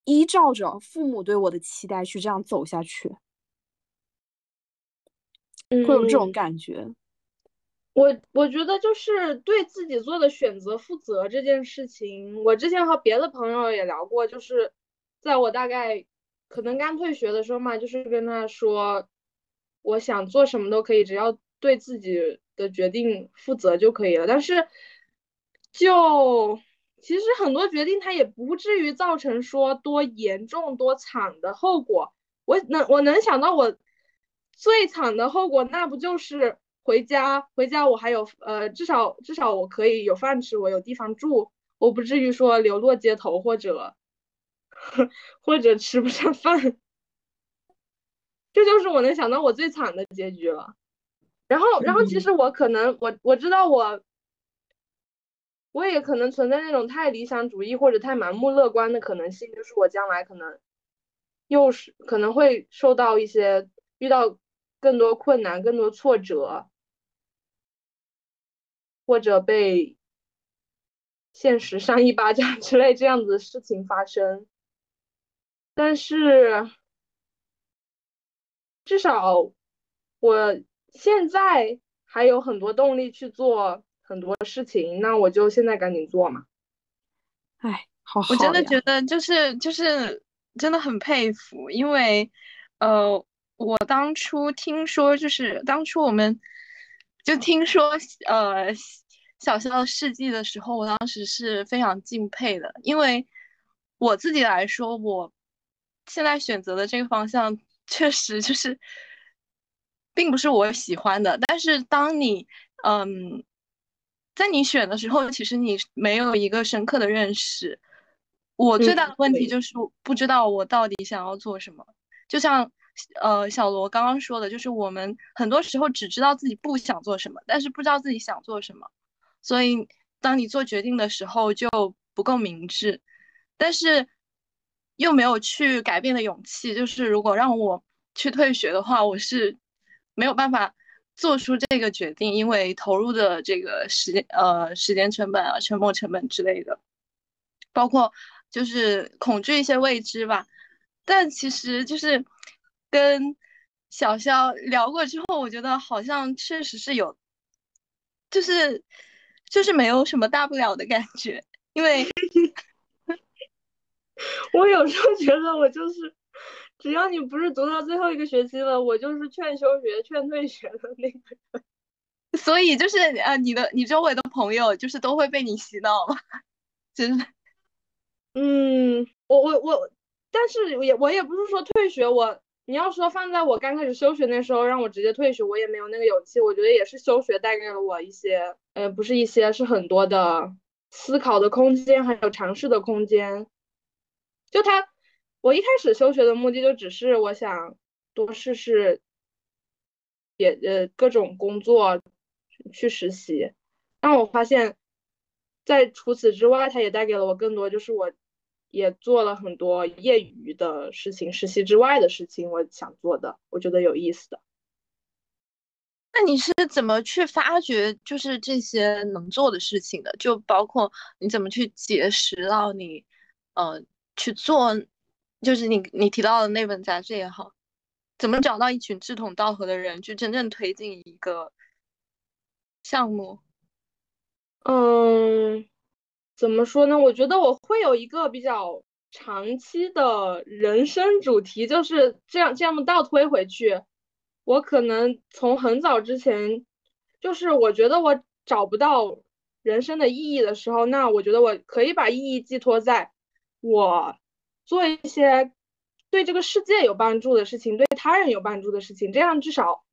S1: 依照着父母对我的期待去这样走下去，会有这种感觉。
S4: 我我觉得就是对自己做的选择负责这件事情，我之前和别的朋友也聊过，就是在我大概可能刚退学的时候嘛，就是跟他说，我想做什么都可以，只要对自己的决定负责就可以了。但是就其实很多决定它也不至于造成说多严重多惨的后果。我能我能想到我最惨的后果，那不就是。回家，回家，我还有呃，至少至少我可以有饭吃，我有地方住，我不至于说流落街头或者 [LAUGHS] 或者吃不上饭，这就是我能想到我最惨的结局了。然后，然后其实我可能我我知道我我也可能存在那种太理想主义或者太盲目乐观的可能性，就是我将来可能又是可能会受到一些遇到更多困难、更多挫折。或者被现实扇一巴掌 [LAUGHS] 之类这样子的事情发生，但是至少我现在还有很多动力去做很多事情，那我就现在赶紧做嘛。
S1: 哎，好，
S2: 我真的觉得就是就是真的很佩服，因为呃，我当初听说就是当初我们。就听说呃小肖的事迹的时候，我当时是非常敬佩的，因为我自己来说，我现在选择的这个方向确实就是并不是我喜欢的。但是当你嗯在你选的时候，其实你没有一个深刻的认识。我最大的问题就是不知道我到底想要做什么，就像。呃，小罗刚刚说的，就是我们很多时候只知道自己不想做什么，但是不知道自己想做什么，所以当你做决定的时候就不够明智，但是又没有去改变的勇气。就是如果让我去退学的话，我是没有办法做出这个决定，因为投入的这个时间呃时间成本啊、沉没成本之类的，包括就是恐惧一些未知吧。但其实就是。跟小肖聊过之后，我觉得好像确实是有，就是就是没有什么大不了的感觉，因为 [LAUGHS]
S4: 我有时候觉得我就是只要你不是读到最后一个学期了，我就是劝休学、劝退学的那个人。[LAUGHS]
S2: 所以就是呃，你的你周围的朋友就是都会被你洗脑吗？[LAUGHS] 真的？
S4: 嗯，我我我，但是也我也不是说退学，我你要说放在我刚开始休学那时候让我直接退学，我也没有那个勇气。我觉得也是休学带给了我一些，呃，不是一些，是很多的思考的空间，还有尝试的空间。就他，我一开始休学的目的就只是我想多试试，也呃各种工作。去实习，但我发现，在除此之外，它也带给了我更多，就是我也做了很多业余的事情，实习之外的事情，我想做的，我觉得有意思的。
S2: 那你是怎么去发掘就是这些能做的事情的？就包括你怎么去结识到你，呃，去做，就是你你提到的那本杂志也好，怎么找到一群志同道合的人，去真正推进一个。项目，
S4: 嗯，怎么说呢？我觉得我会有一个比较长期的人生主题，就是这样这样倒推回去，我可能从很早之前，就是我觉得我找不到人生的意义的时候，那我觉得我可以把意义寄托在我做一些对这个世界有帮助的事情，对他人有帮助的事情，这样至少，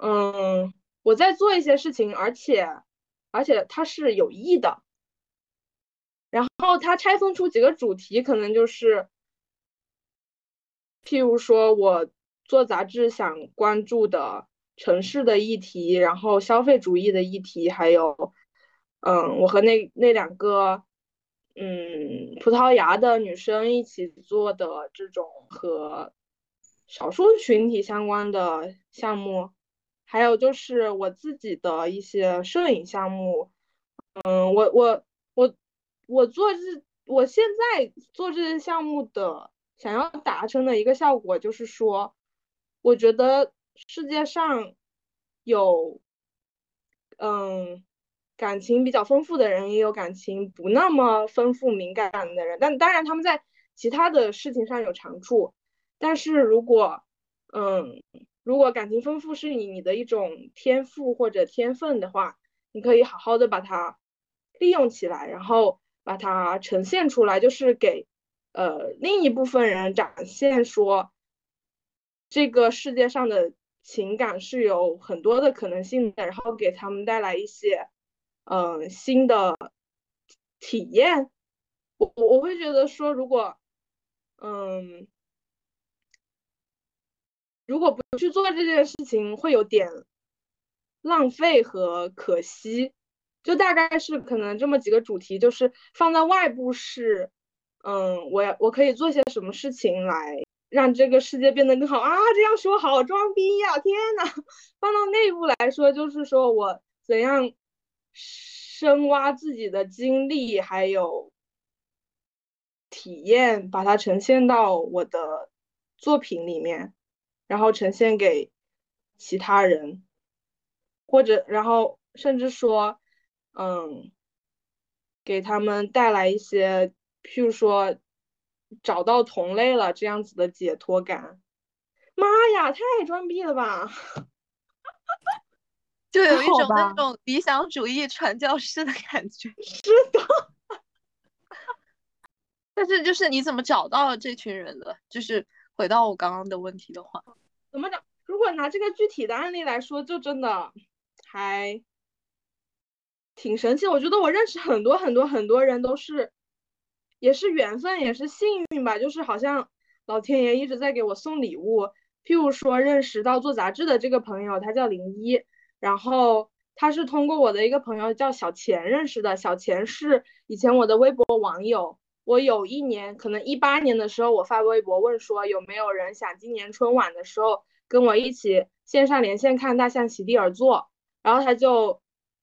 S4: 嗯。我在做一些事情，而且，而且它是有益的。然后它拆分出几个主题，可能就是，譬如说我做杂志想关注的城市的议题，然后消费主义的议题，还有，嗯，我和那那两个，嗯，葡萄牙的女生一起做的这种和少数群体相关的项目。还有就是我自己的一些摄影项目，嗯，我我我我做这，我现在做这些项目的想要达成的一个效果就是说，我觉得世界上有，嗯，感情比较丰富的人，也有感情不那么丰富敏感的人，但当然他们在其他的事情上有长处，但是如果，嗯。如果感情丰富是你你的一种天赋或者天分的话，你可以好好的把它利用起来，然后把它呈现出来，就是给呃另一部分人展现说，这个世界上的情感是有很多的可能性的，然后给他们带来一些嗯新的体验。我我会觉得说，如果嗯。如果不去做这件事情，会有点浪费和可惜。就大概是可能这么几个主题，就是放在外部是，嗯，我要我可以做些什么事情来让这个世界变得更好啊？这样说好装逼呀！天呐，放到内部来说，就是说我怎样深挖自己的经历还有体验，把它呈现到我的作品里面。然后呈现给其他人，或者然后甚至说，嗯，给他们带来一些，譬如说找到同类了这样子的解脱感。妈呀，太装逼了吧！[LAUGHS]
S2: 就有一种那种理想主义传教士的感觉。[LAUGHS]
S4: 是的。
S2: 但是就是你怎么找到这群人的？就是。回到我刚刚的问题的话，
S4: 怎么讲？如果拿这个具体的案例来说，就真的还挺神奇。我觉得我认识很多很多很多人都是，也是缘分，也是幸运吧。就是好像老天爷一直在给我送礼物。譬如说，认识到做杂志的这个朋友，他叫林一，然后他是通过我的一个朋友叫小钱认识的。小钱是以前我的微博网友。我有一年，可能一八年的时候，我发微博问说有没有人想今年春晚的时候跟我一起线上连线看大象席地而坐，然后他就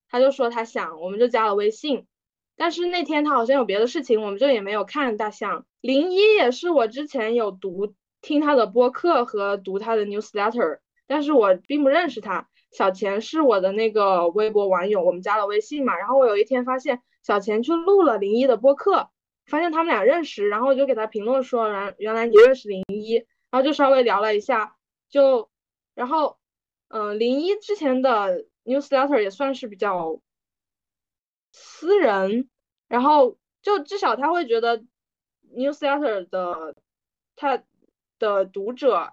S4: 他就说他想，我们就加了微信。但是那天他好像有别的事情，我们就也没有看大象。零一也是我之前有读听他的播客和读他的 newsletter，但是我并不认识他。小钱是我的那个微博网友，我们加了微信嘛。然后我有一天发现小钱去录了零一的播客。发现他们俩认识，然后我就给他评论说，原原来你认识林一，然后就稍微聊了一下，就然后嗯，林一之前的 newsletter 也算是比较私人，然后就至少他会觉得 newsletter 的他的读者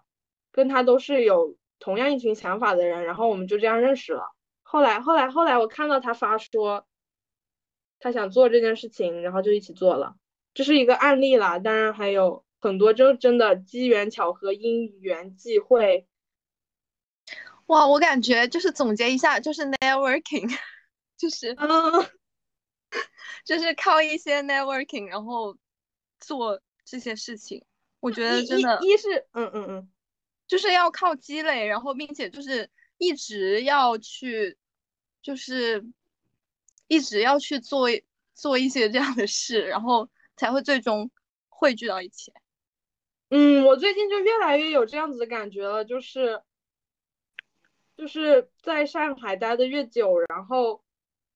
S4: 跟他都是有同样一群想法的人，然后我们就这样认识了。后来后来后来我看到他发说。他想做这件事情，然后就一起做了，这是一个案例啦。当然还有很多，就真的机缘巧合、因缘际会。
S2: 哇，我感觉就是总结一下，就是 networking，[LAUGHS] 就是
S4: 嗯，[LAUGHS]
S2: 就是靠一些 networking，然后做这些事情。我觉得真的，
S4: 一是嗯嗯嗯，
S2: 就是要靠积累，然后并且就是一直要去，就是。一直要去做做一些这样的事，然后才会最终汇聚到一起。
S4: 嗯，我最近就越来越有这样子的感觉了，就是就是在上海待的越久，然后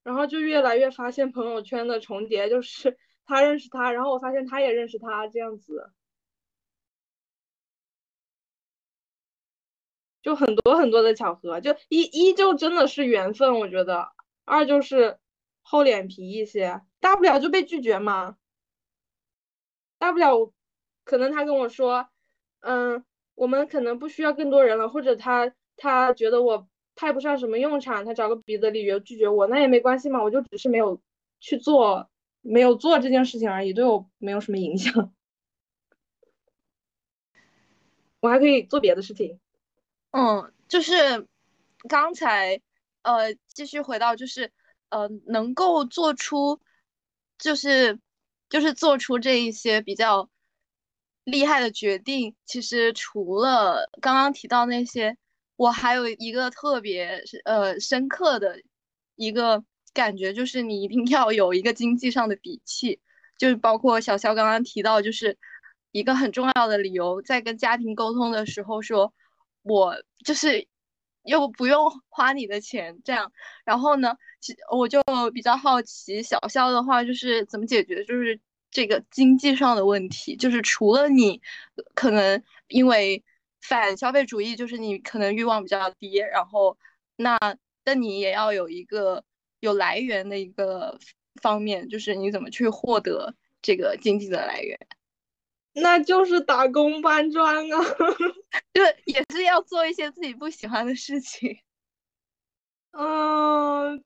S4: 然后就越来越发现朋友圈的重叠，就是他认识他，然后我发现他也认识他，这样子，就很多很多的巧合，就一一就真的是缘分，我觉得，二就是。厚脸皮一些，大不了就被拒绝嘛。大不了，可能他跟我说，嗯，我们可能不需要更多人了，或者他他觉得我派不上什么用场，他找个别的理由拒绝我，那也没关系嘛，我就只是没有去做，没有做这件事情而已，对我没有什么影响。[LAUGHS] 我还可以做别的事情。
S2: 嗯，就是刚才，呃，继续回到就是。呃，能够做出，就是就是做出这一些比较厉害的决定。其实除了刚刚提到那些，我还有一个特别呃深刻的一个感觉，就是你一定 [LAUGHS] 要有一个经济上的底气。就是包括小肖刚刚提到，就是一个很重要的理由，在跟家庭沟通的时候，说我就是。又不用 [LAUGHS] 花你的钱，这样，然后呢，其我就比较好奇，小肖的话就是怎么解决，就是这个经济上的问题，就是除了你可能因为反消费主义，就是你可能欲望比较低，然后那那你也要有一个有来源的一个方面，就是你怎么去获得这个经济的来源。
S4: 那就是打工搬砖啊，[LAUGHS]
S2: 就也是要做一些自己不喜欢的事情。
S4: 嗯，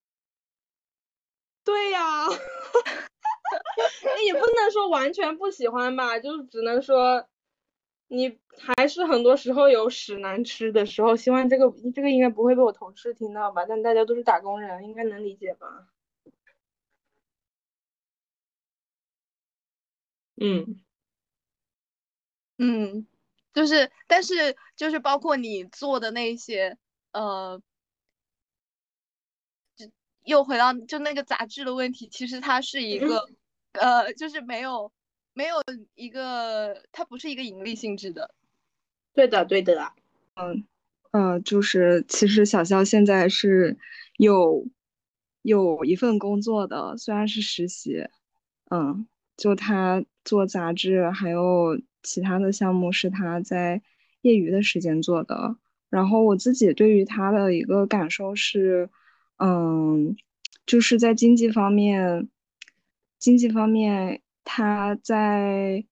S4: 对呀，[LAUGHS] 也不能说完全不喜欢吧，就只能说你还是很多时候有屎难吃的时候。希望这个这个应该不会被我同事听到吧？但大家都是打工人，应该能理解吧？嗯。
S2: 嗯，就是，但是就是包括你做的那些，呃，就又回到就那个杂志的问题，其实它是一个，呃，就是没有没有一个，它不是一个盈利性质的。
S4: 对的，对的。
S3: 嗯，呃，就是其实小肖现在是有有一份工作的，虽然是实习，嗯，就他做杂志还有。其他的项目是他在业余的时间做的，然后我自己对于他的一个感受是，嗯，就是在经济方面，经济方面他在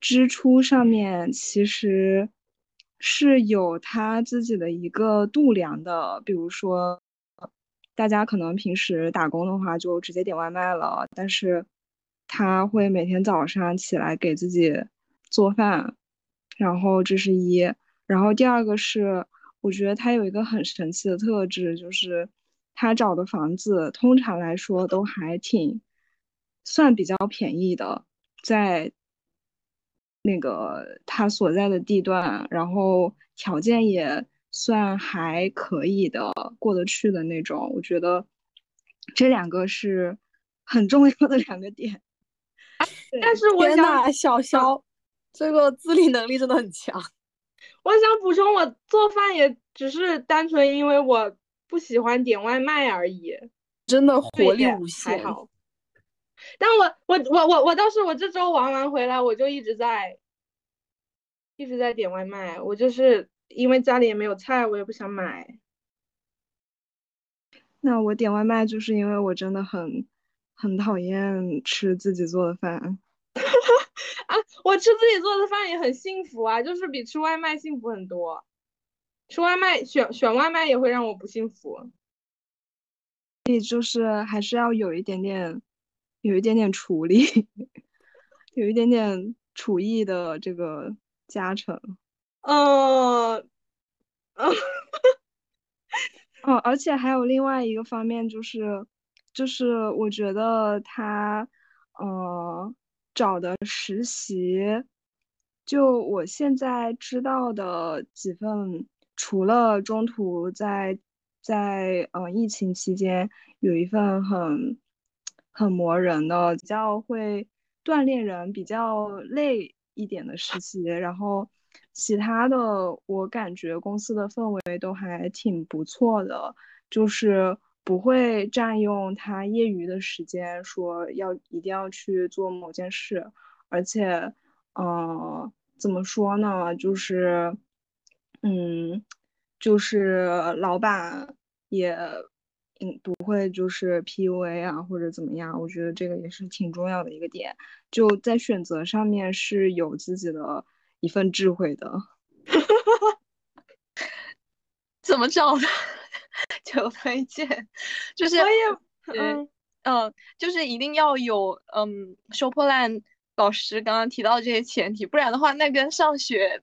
S3: 支出上面其实是有他自己的一个度量的，比如说，大家可能平时打工的话就直接点外卖了，但是他会每天早上起来给自己。做饭，然后这是一，然后第二个是，我觉得他有一个很神奇的特质，就是他找的房子通常来说都还挺算比较便宜的，在那个他所在的地段，然后条件也算还可以的，过得去的那种。我觉得这两个是很重要的两个点。[LAUGHS]
S4: 但是我想
S1: 小肖。这个自理能力真的很强。[LAUGHS]
S4: 我想补充，我做饭也只是单纯因为我不喜欢点外卖而已。
S1: 真的活力无限。
S4: 还好。但我我我我我倒是我这周玩完回来，我就一直在一直在点外卖，我就是因为家里也没有菜，我也不想买。
S3: 那我点外卖就是因为我真的很很讨厌吃自己做的饭。[LAUGHS]
S4: 啊，我吃自己做的饭也很幸福啊，就是比吃外卖幸福很多。吃外卖选选外卖也会让我不幸福。
S3: 所以就是还是要有一点点，有一点点厨力，[LAUGHS] 有一点点厨艺的这个加成。
S4: 嗯，嗯，
S3: 哦，而且还有另外一个方面就是，就是我觉得他，呃，找的实习，就我现在知道的几份，除了中途在。在呃疫情期间，有一份很很磨人的，比较会锻炼人，比较累一点的实习。然后其他的，我感觉公司的氛围都还挺不错的，就是不会占用他业余的时间，说要一定要去做某件事。而且，嗯，怎么说呢？就是，嗯。就是老板也嗯不会就是 PUA 啊或者怎么样，我觉得这个也是挺重要的一个点，就在选择上面是有自己的一份智慧的。[LAUGHS]
S2: 怎么找的？[LAUGHS] 求推荐，就是
S4: 我也嗯
S2: 嗯，就是一定要有嗯收破烂老师刚刚提到这些前提，不然的话，那跟上学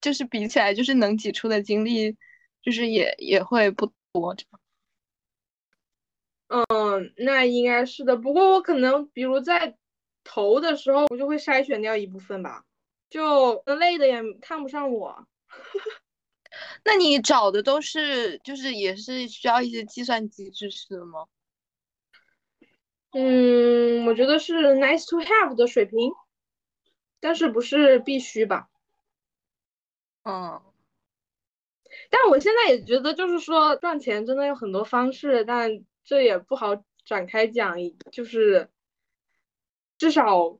S2: 就是比起来，就是能挤出的精力。就是也也会不多，
S4: 嗯，那应该是的。不过我可能比如在投的时候，我就会筛选掉一部分吧，就累的也看不上我。
S2: 那你找的都是就是也是需要一些计算机知识的吗？
S4: 嗯，我觉得是 nice to have 的水平，但是不是必须吧？
S2: 嗯。
S4: 但我现在也觉得，就是说赚钱真的有很多方式，但这也不好展开讲。就是至少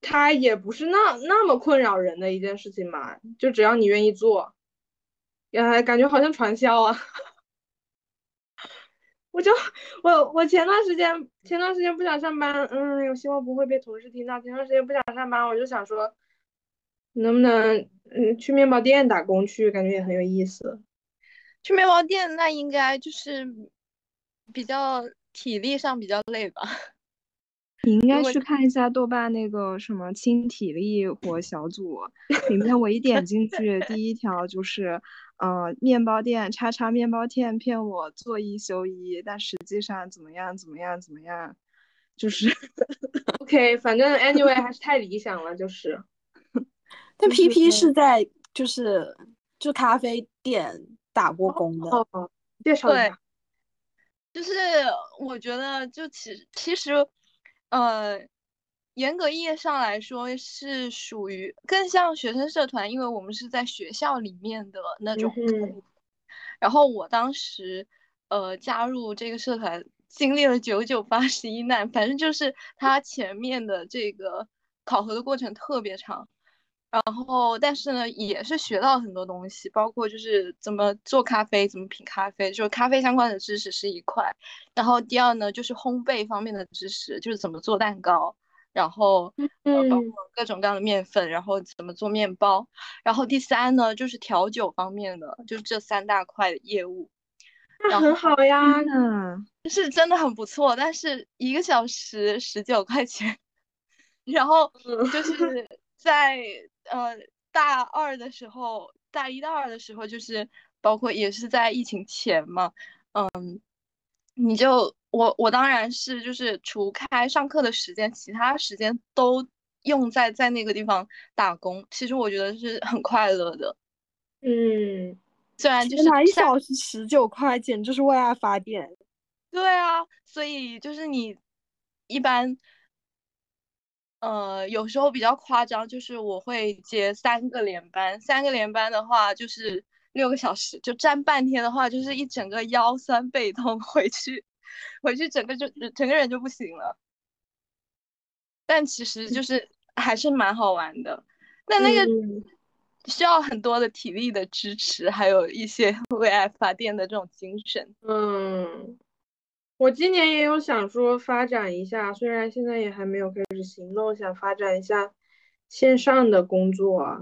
S4: 它也不是那那么困扰人的一件事情嘛，就只要你愿意做，呃，感觉好像传销啊。[LAUGHS] 我就我我前段时间前段时间不想上班，嗯，我希望不会被同事听到。前段时间不想上班，我就想说。能不能嗯去面包店打工去？感觉也很有意思。
S2: 去面包店那应该就是比较体力上比较累吧。[LAUGHS]
S3: 你应该去看一下豆瓣那个什么轻体力活小组，里面我一点进去，第一条就是呃面包店叉叉面包店骗我做一休一，但实际上怎么样怎么样怎么样，就是 [LAUGHS]
S4: OK，反正 anyway 还是太理想了，就是。[LAUGHS]
S1: 但 P P 是在就是就咖啡店打过工的，
S4: 介绍一下。
S2: 就是我觉得就其其实，呃，严格意义上来说是属于更像学生社团，因为我们是在学校里面的那种。然后我当时呃加入这个社团，经历了九九八十一难，反正就是它前面的这个考核的过程特别长。然后，但是呢，也是学到很多东西，包括就是怎么做咖啡，怎么品咖啡，就是咖啡相关的知识是一块。然后第二呢，就是烘焙方面的知识，就是怎么做蛋糕，然后呃，包括各种各样的面粉，然后怎么做面包。然后第三呢，就是调酒方面的，就是这三大块的业务。
S4: 那很好呀，
S2: 是真的很不错。但是一个小时十九块钱，然后就是在。呃，大二的时候，大一、大二的时候，就是包括也是在疫情前嘛，嗯，你就我我当然是就是除开上课的时间，其他时间都用在在那个地方打工。其实我觉得是很快乐的，
S4: 嗯，
S2: 虽然就是
S1: 一小时十九块，简直是为爱发电。
S2: 对啊，所以就是你一般。呃，有时候比较夸张，就是我会接三个连班，三个连班的话就是六个小时，就站半天的话，就是一整个腰酸背痛，回去，回去整个就整个人就不行了。但其实就是还是蛮好玩的。那那个
S4: 嗯
S2: 需要很多的体力的支持，还有一些 [LAUGHS] 为爱发电的这种精神。
S4: 嗯，我今年也有想说发展一下，虽然现在也还没有开始行动，想发展一下线上的工作啊，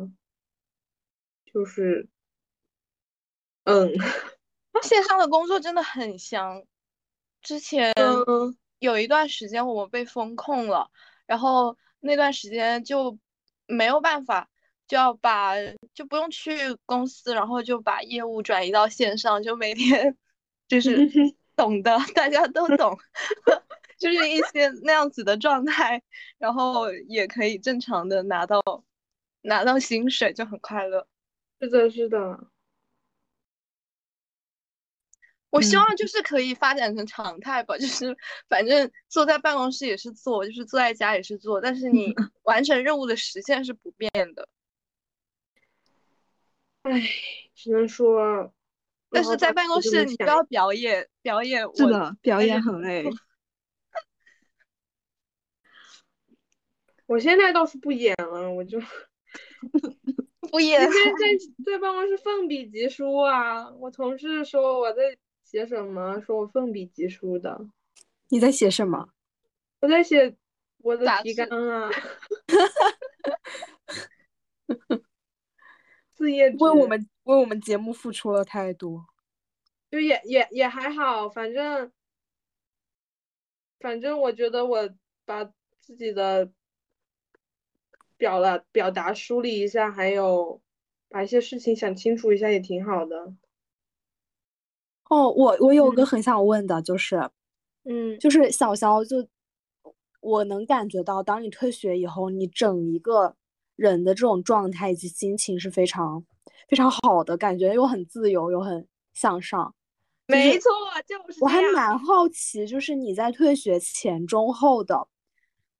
S4: 就是，嗯 [LAUGHS]
S2: 线上的工作真的很香。之前
S4: 嗯
S2: 有一段时间我们被封控了，然后那段时间就没有办法，就要把就不用去公司，然后就把业务转移到线上，就每天就是 [LAUGHS] 懂的，大家都懂，[LAUGHS] 就是一些那样子的状态，然后也可以正常的拿到拿到薪水，就很快乐。
S4: 是的，是的，
S2: 我希
S3: 嗯
S2: 望就是可以发展成常态吧，就是反正坐在办公室也是做，就是坐在家也是做，但是你 [LAUGHS] 完成任务的时限是不变的。
S4: 唉，只能说，
S2: 但是在办公室你就要表演表演我
S3: 是的，表演很累。
S4: 我现在倒是不演了，我就
S2: 不演
S4: 今天在在办公室奋笔疾书啊！我同事说我在写什么，说我奋笔疾书的，
S1: 你在写什么？
S4: 我在写我的提纲啊，四页，
S1: 为我们为我们节目付出了太多。
S4: 就也也也还好，反正反正我觉得我把自己的表了表达梳理一下，还有把一些事情想清楚一下，也挺好的。
S1: 哦，我我有个
S4: 嗯。
S1: 很想问的，就是
S4: 嗯。
S1: 就是小肖就我能感觉到，当你退学以后，你整一个人的这种状态以及心情是非常非常好的，感觉又很自由又很向上。就是
S4: 没错，就是
S1: 我还蛮。好奇，就是你在退学前、中、后的，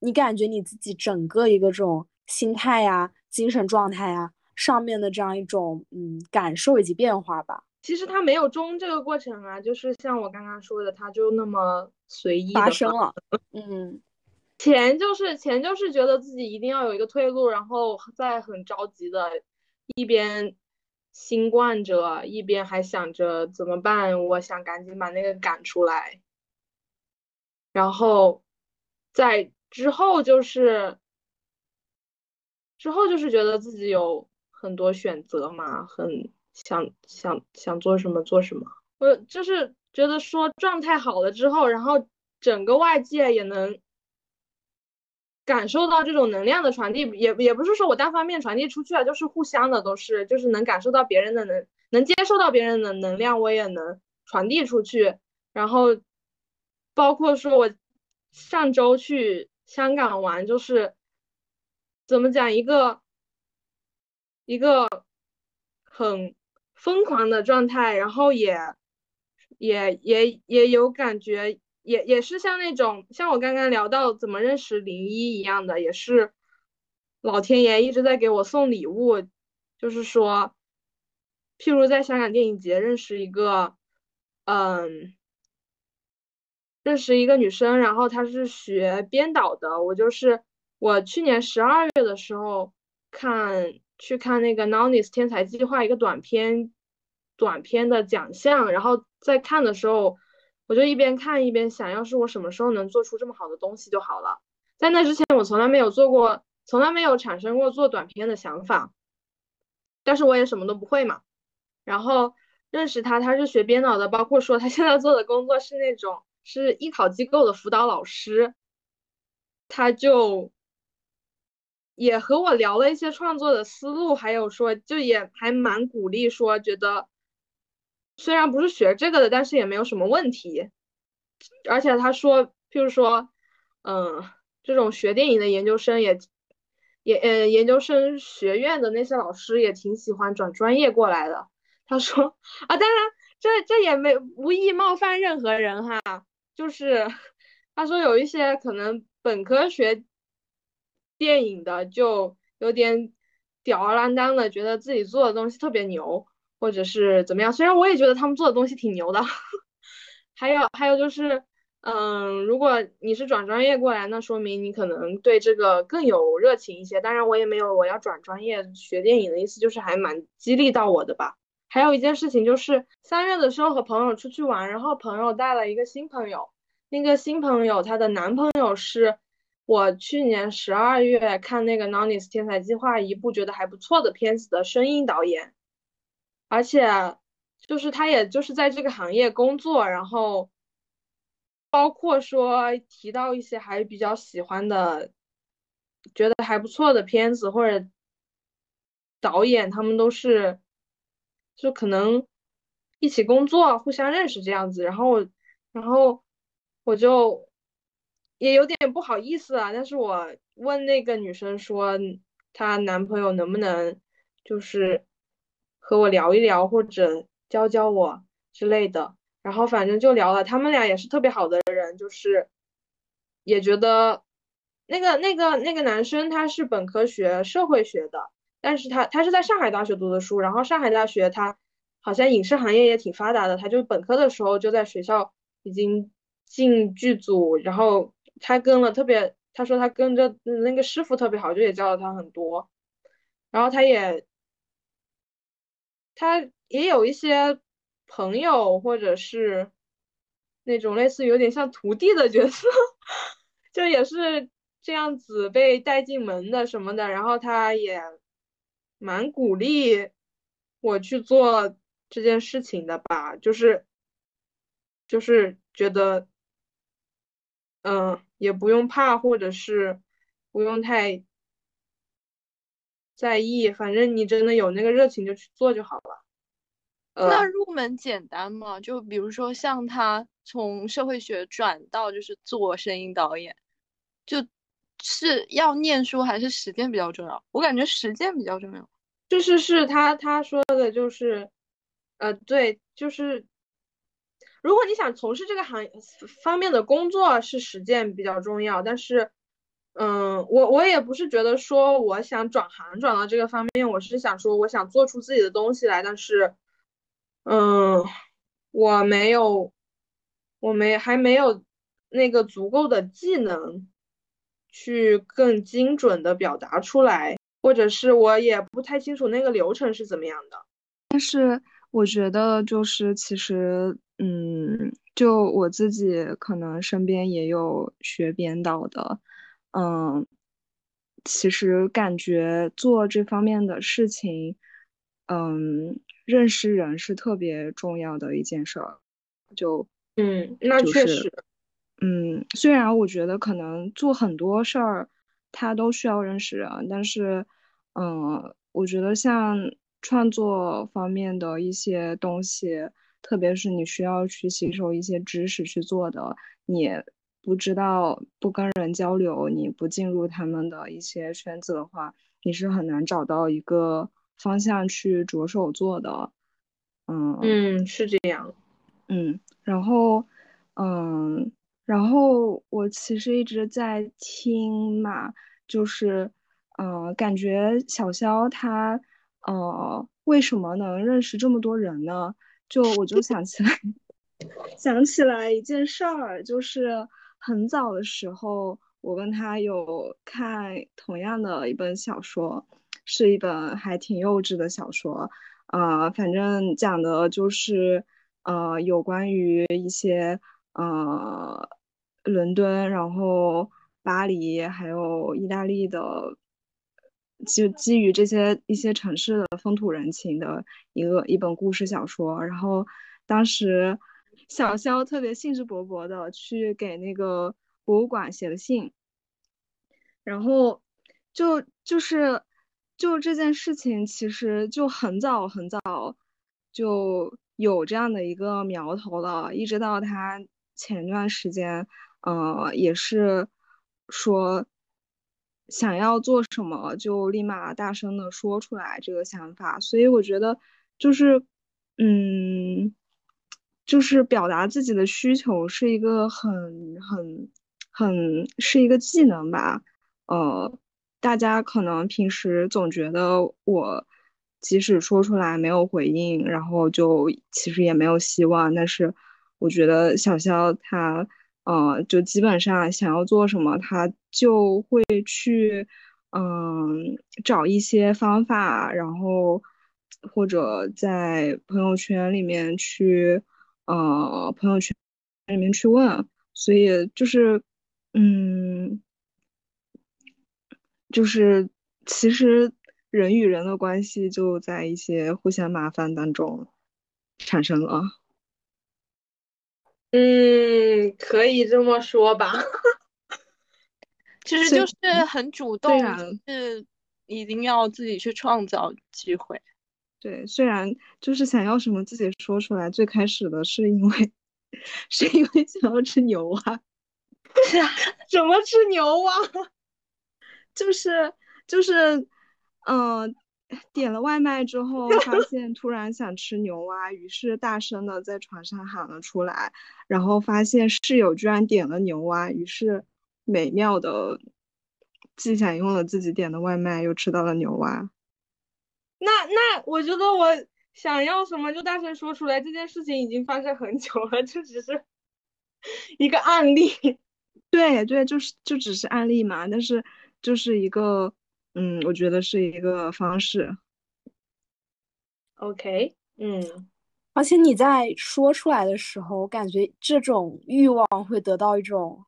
S1: 你感觉你自己整个一个这种心态呀、精神状态呀上面的这样一种嗯感受以及变化吧，
S4: 其实他没有中这个过程啊，就是像我刚刚说的，他就那么随意的
S1: 发生了。嗯，
S4: 钱就是钱就是觉得自己一定要有一个退路，然后再很着急的，一边新冠着，一边还想着怎么办，我想赶紧把那个赶出来。然后在之后就是之后就是觉得自己有很多选择嘛，很想想想做什么做什么。我就是觉得说状态好了之后，然后整个外界也能感受到这种能量的传递，也也不是说我单方面传递出去啊，就是互相的，都是就是能感受到别人的能，能接受到别人的能量，我也能传递出去。然后包括说我上周去香港玩，就是怎么讲一个一个很疯狂的状态，然后也也也也有感觉，也也是像那种像我刚刚聊到怎么认识零一一样的，也是老天爷一直在给我送礼物，就是说，譬如在香港电影节认识一个，嗯。认识一个女生，然后她是学编导的。我就是我去年十二月的时候看去看那个 Nonis 天才计划一个短片短片的奖项，然后在看的时候，我就一边看一边想，要是我什么时候能做出这么好的东西就好了。在那之前，我从来没有做过，从来没有产生过做短片的想法，但是我也什么都不会嘛。然后认识他，他是学编导的，包括说他现在做的工作是那种。是艺考机构的辅导老师，他就也和我聊了一些创作的思路，还有说就也还蛮鼓励说，觉得虽然不是学这个的，但是也没有什么问题。而且他说，譬如说，嗯，这种学电影的研究生也也呃研究生学院的那些老师也挺喜欢转专业过来的。他说啊，当然这这也没无意冒犯任何人哈。就是 [LAUGHS] 他说有一些可能本科学电影的就有点吊儿郎当的，觉得自己做的东西特别牛，或者是怎么样。虽然我也觉得他们做的东西挺牛的。[LAUGHS] 还有还有就是嗯，如果你是转专业过来，那说明你可能对这个更有热情一些。当然，我也没有我要转专业学电影的意思，就是还蛮激励到我的吧。还有一件事情就是三月的时候和朋友出去玩，然后朋友带了一个新朋友，那个新朋友她的男朋友是我去年十二月看那个《Nonis 天才计划》一部觉得还不错的片子的声音导演，而且就是他也就是在这个行业工作，然后。包括说提到一些还比较喜欢的，觉得还不错的片子或者导演，他们都是就可能一起工作，互相认识这样子。然后，然后我就也有点不好意思啊。但是我问那个女生说，她男朋友能不能就是和我聊一聊，或者教教我之类的。然后反正就聊了，他们俩也是特别好的人，就是也觉得那个那个那个男生他是本科学社会学的，但是他他是在上海大学读的书，然后上海大学他好像影视行业也挺发达的，他就本科的时候就在学校已经进剧组，然后他跟了特别，他说他跟着那个师傅特别好，就也教了他很多，然后他也他也有一些。朋友，或者是那种类似有点像徒弟的角色，[LAUGHS] 就也是这样子被带进门的什么的。然后他也蛮鼓励我去做这件事情的吧，就是就是觉得，嗯，也不用怕，或者是不用太在意，反正你真的有那个热情就去做就好了。
S2: 那入门简单吗？就比如说像他从社会学转到就是做声音导演，就是要念书还是实践比较重要？我感觉实践比较重要。
S4: 就是是他他说的就是，呃，对，就是如果你想从事这个行业方面的工作，是实践比较重要。但是，嗯，我我也不是觉得说我想转行转到这个方面，我是想说我想做出自己的东西来，但是。嗯，我没有，我没还没有那个足够的技能去更精准的表达出来，或者是我也不太清楚那个流程是怎么样的。
S3: 但是我觉得就是其实，嗯，就我自己可能身边也有学编导的，嗯，其实感觉做这方面的事情，嗯。认识人是特别重要的一件事儿，就
S4: 嗯，那确实，
S3: 嗯，虽然我觉得可能做很多事儿，他都需要认识人，但是，嗯，我觉得像创作方面的一些东西，特别是你需要去吸收一些知识去做的，你不知道不跟人交流，你不进入他们的一些圈子的话，你是很难找到一个。方向去着手做的，嗯
S4: 嗯是这样，
S3: 嗯，然后嗯，然后我其实一直在听嘛，就是嗯，感觉小肖他呃为什么能认识这么多人呢？就我就想起来 [LAUGHS] 想起来一件事儿，就是很早的时候，我跟他有看同样的一本小说。是一本还挺幼稚的小说，呃，反正讲的就是，呃，有关于一些呃伦敦，然后巴黎，还有意大利的，就基于这些一些城市的风土人情的一个一本故事小说。然后当时小肖特别兴致勃勃的去给那个博物馆写了信，然后就就是。就这件事情，其实就很早很早就有这样的一个苗头了，一直到他前段时间，呃，也是说想要做什么，就立马大声的说出来这个想法。所以我觉得，就是，嗯，就是表达自己的需求是一个很很很是一个技能吧，呃。大家可能平时总觉得我即使说出来没有回应，然后就其实也没有希望。但是我觉得小肖他呃，就基本上想要做什么，他就会去，嗯，找一些方法，然后或者在朋友圈里面去，呃，朋友圈里面去问，所以就是，嗯，就是其实人与人的关系就在一些互相麻烦当中产生了。
S4: 嗯，可以这么说吧。
S2: 其实就是很主动，是一定要自己去创造机会。
S3: 对，虽然就是想要什么自己说出来。最开始的是因为，是因为想要吃牛蛙。
S4: 是啊，怎么吃牛蛙？
S3: 就是就是，嗯。点了外卖之后，发现突然想吃牛蛙，于是大声的在床上喊了出来。然后发现室友居然点了牛蛙，于是美妙的既享用了自己点的外卖，又吃到了牛蛙。
S4: 那那我觉得我想要什么就大声说出来。这件事情已经发生很久了，这只是 [LAUGHS] 一个案例。
S3: 对对，就是就只是案例嘛，但是就是一个。嗯，我觉得是一个方式。
S4: OK，嗯，
S1: 而且你在说出来的时候，我感觉这种欲望会得到一种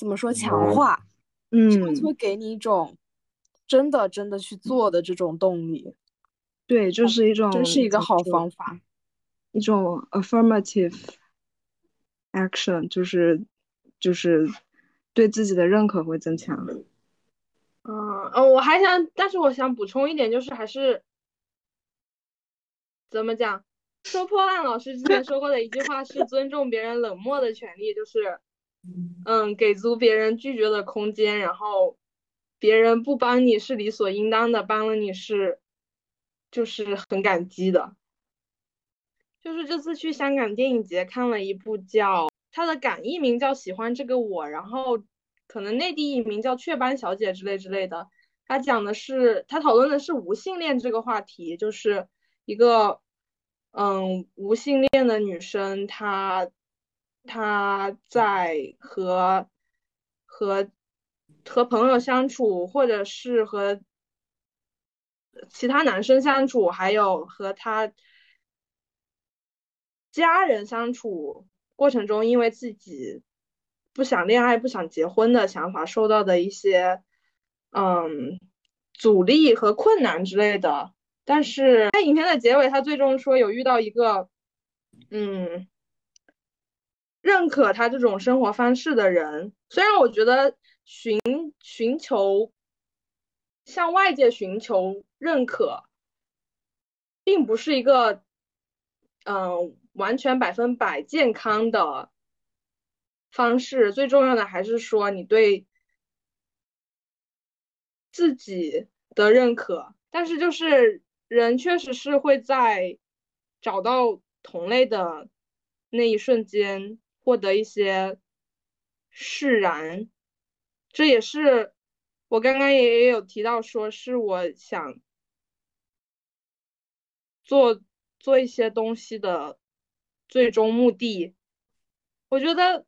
S1: 怎么说强化，
S3: 嗯，就
S1: 会给你一种真的真的去做的这种动力。
S3: 对，就是一种，
S1: 真是一个好方法，
S3: 一种 affirmative action，就是就是对自己的认可会增强。
S4: 嗯哦，我还想，但是我想补充一点，就是还是怎么讲？说破烂老师之前说过的一句话是尊重别人冷漠的权利，就是嗯，给足别人拒绝的空间，然后别人不帮你是理所应当的，帮了你是就是很感激的。就是这次去香港电影节看了一部叫它的港译名叫《喜欢这个我》，然后。可能内地译名叫《雀斑小姐》之类之类的，他讲的是他讨论的是无性恋这个话题，就是一个嗯无性恋的女生，她她在和和和朋友相处，或者是和其他男生相处，还有和她家人相处过程中，因为自己。不想恋爱、不想结婚的想法受到的一些，嗯，阻力和困难之类的。但是在影片的结尾，他最终说有遇到一个，嗯，认可他这种生活方式的人。虽然我觉得寻寻求向外界寻求认可，并不是一个，嗯，完全百分百健康的。方式最重要的还是说你对自己的认可，但是就是人确实是会在找到同类的那一瞬间获得一些释然，这也是我刚刚也有提到，说是我想做做一些东西的最终目的，我觉得。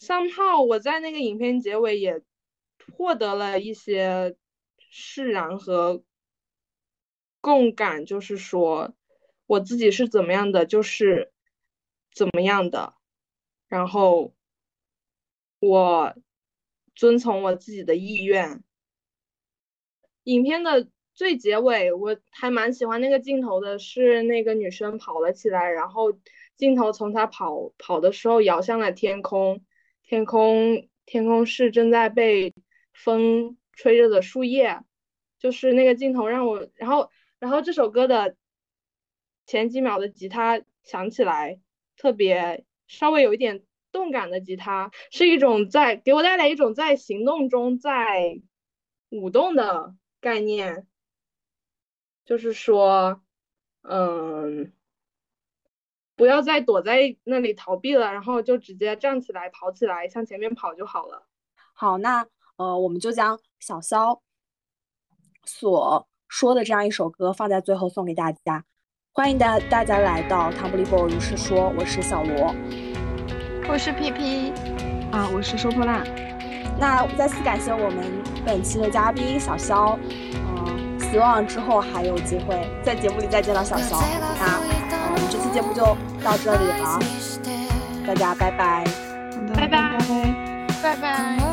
S4: 三号，我在那个影片结尾也获得了一些释然和共感，就是说我自己是怎么样的，就是怎么样的，然后我遵从我自己的意愿。影片的最结尾，我还蛮喜欢那个镜头的，是那个女生跑了起来，然后镜头从她跑跑的时候摇向了天空。天空，天空是正在被风吹着的树叶，就是那个镜头让我，然后，然后这首歌的前几秒的吉他响起来，特别稍微有一点动感的吉他，是一种在给我带来一种在行动中在舞动的概念，就是说，嗯。不要再躲在那里逃避了，然后就直接站起来跑起来，向前面跑就好了。
S1: 好，那呃，我们就将小肖所说的这样一首歌放在最后送给大家。欢迎大大家来到《唐不利波如是说》，我是小罗。
S5: 我是皮皮，
S3: 啊，我是收破烂。
S1: 那再次感谢我们本期的嘉宾小肖，嗯，希望之后还有机会在节目里再见到小肖。那嗯，我们这期节目就到这里了，大家拜拜，
S3: 拜拜，
S5: 拜拜。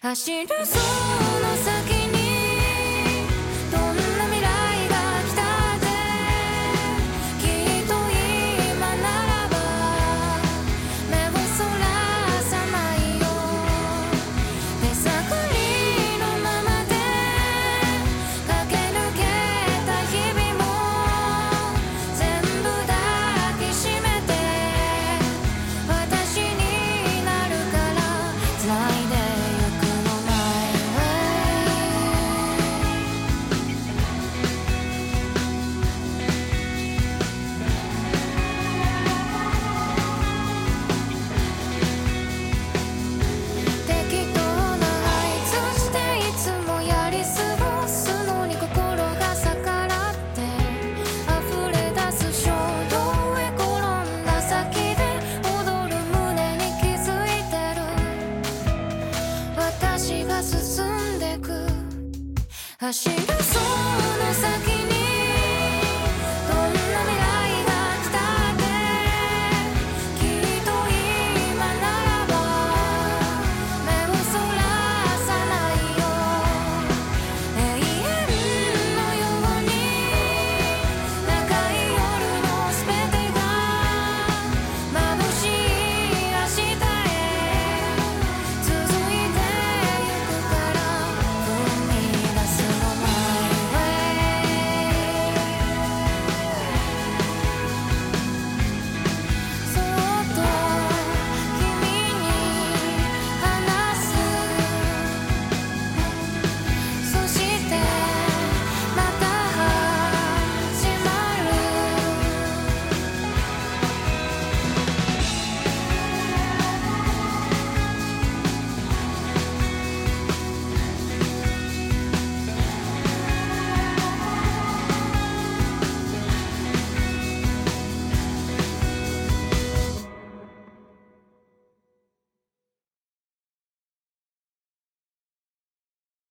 S5: 走るその先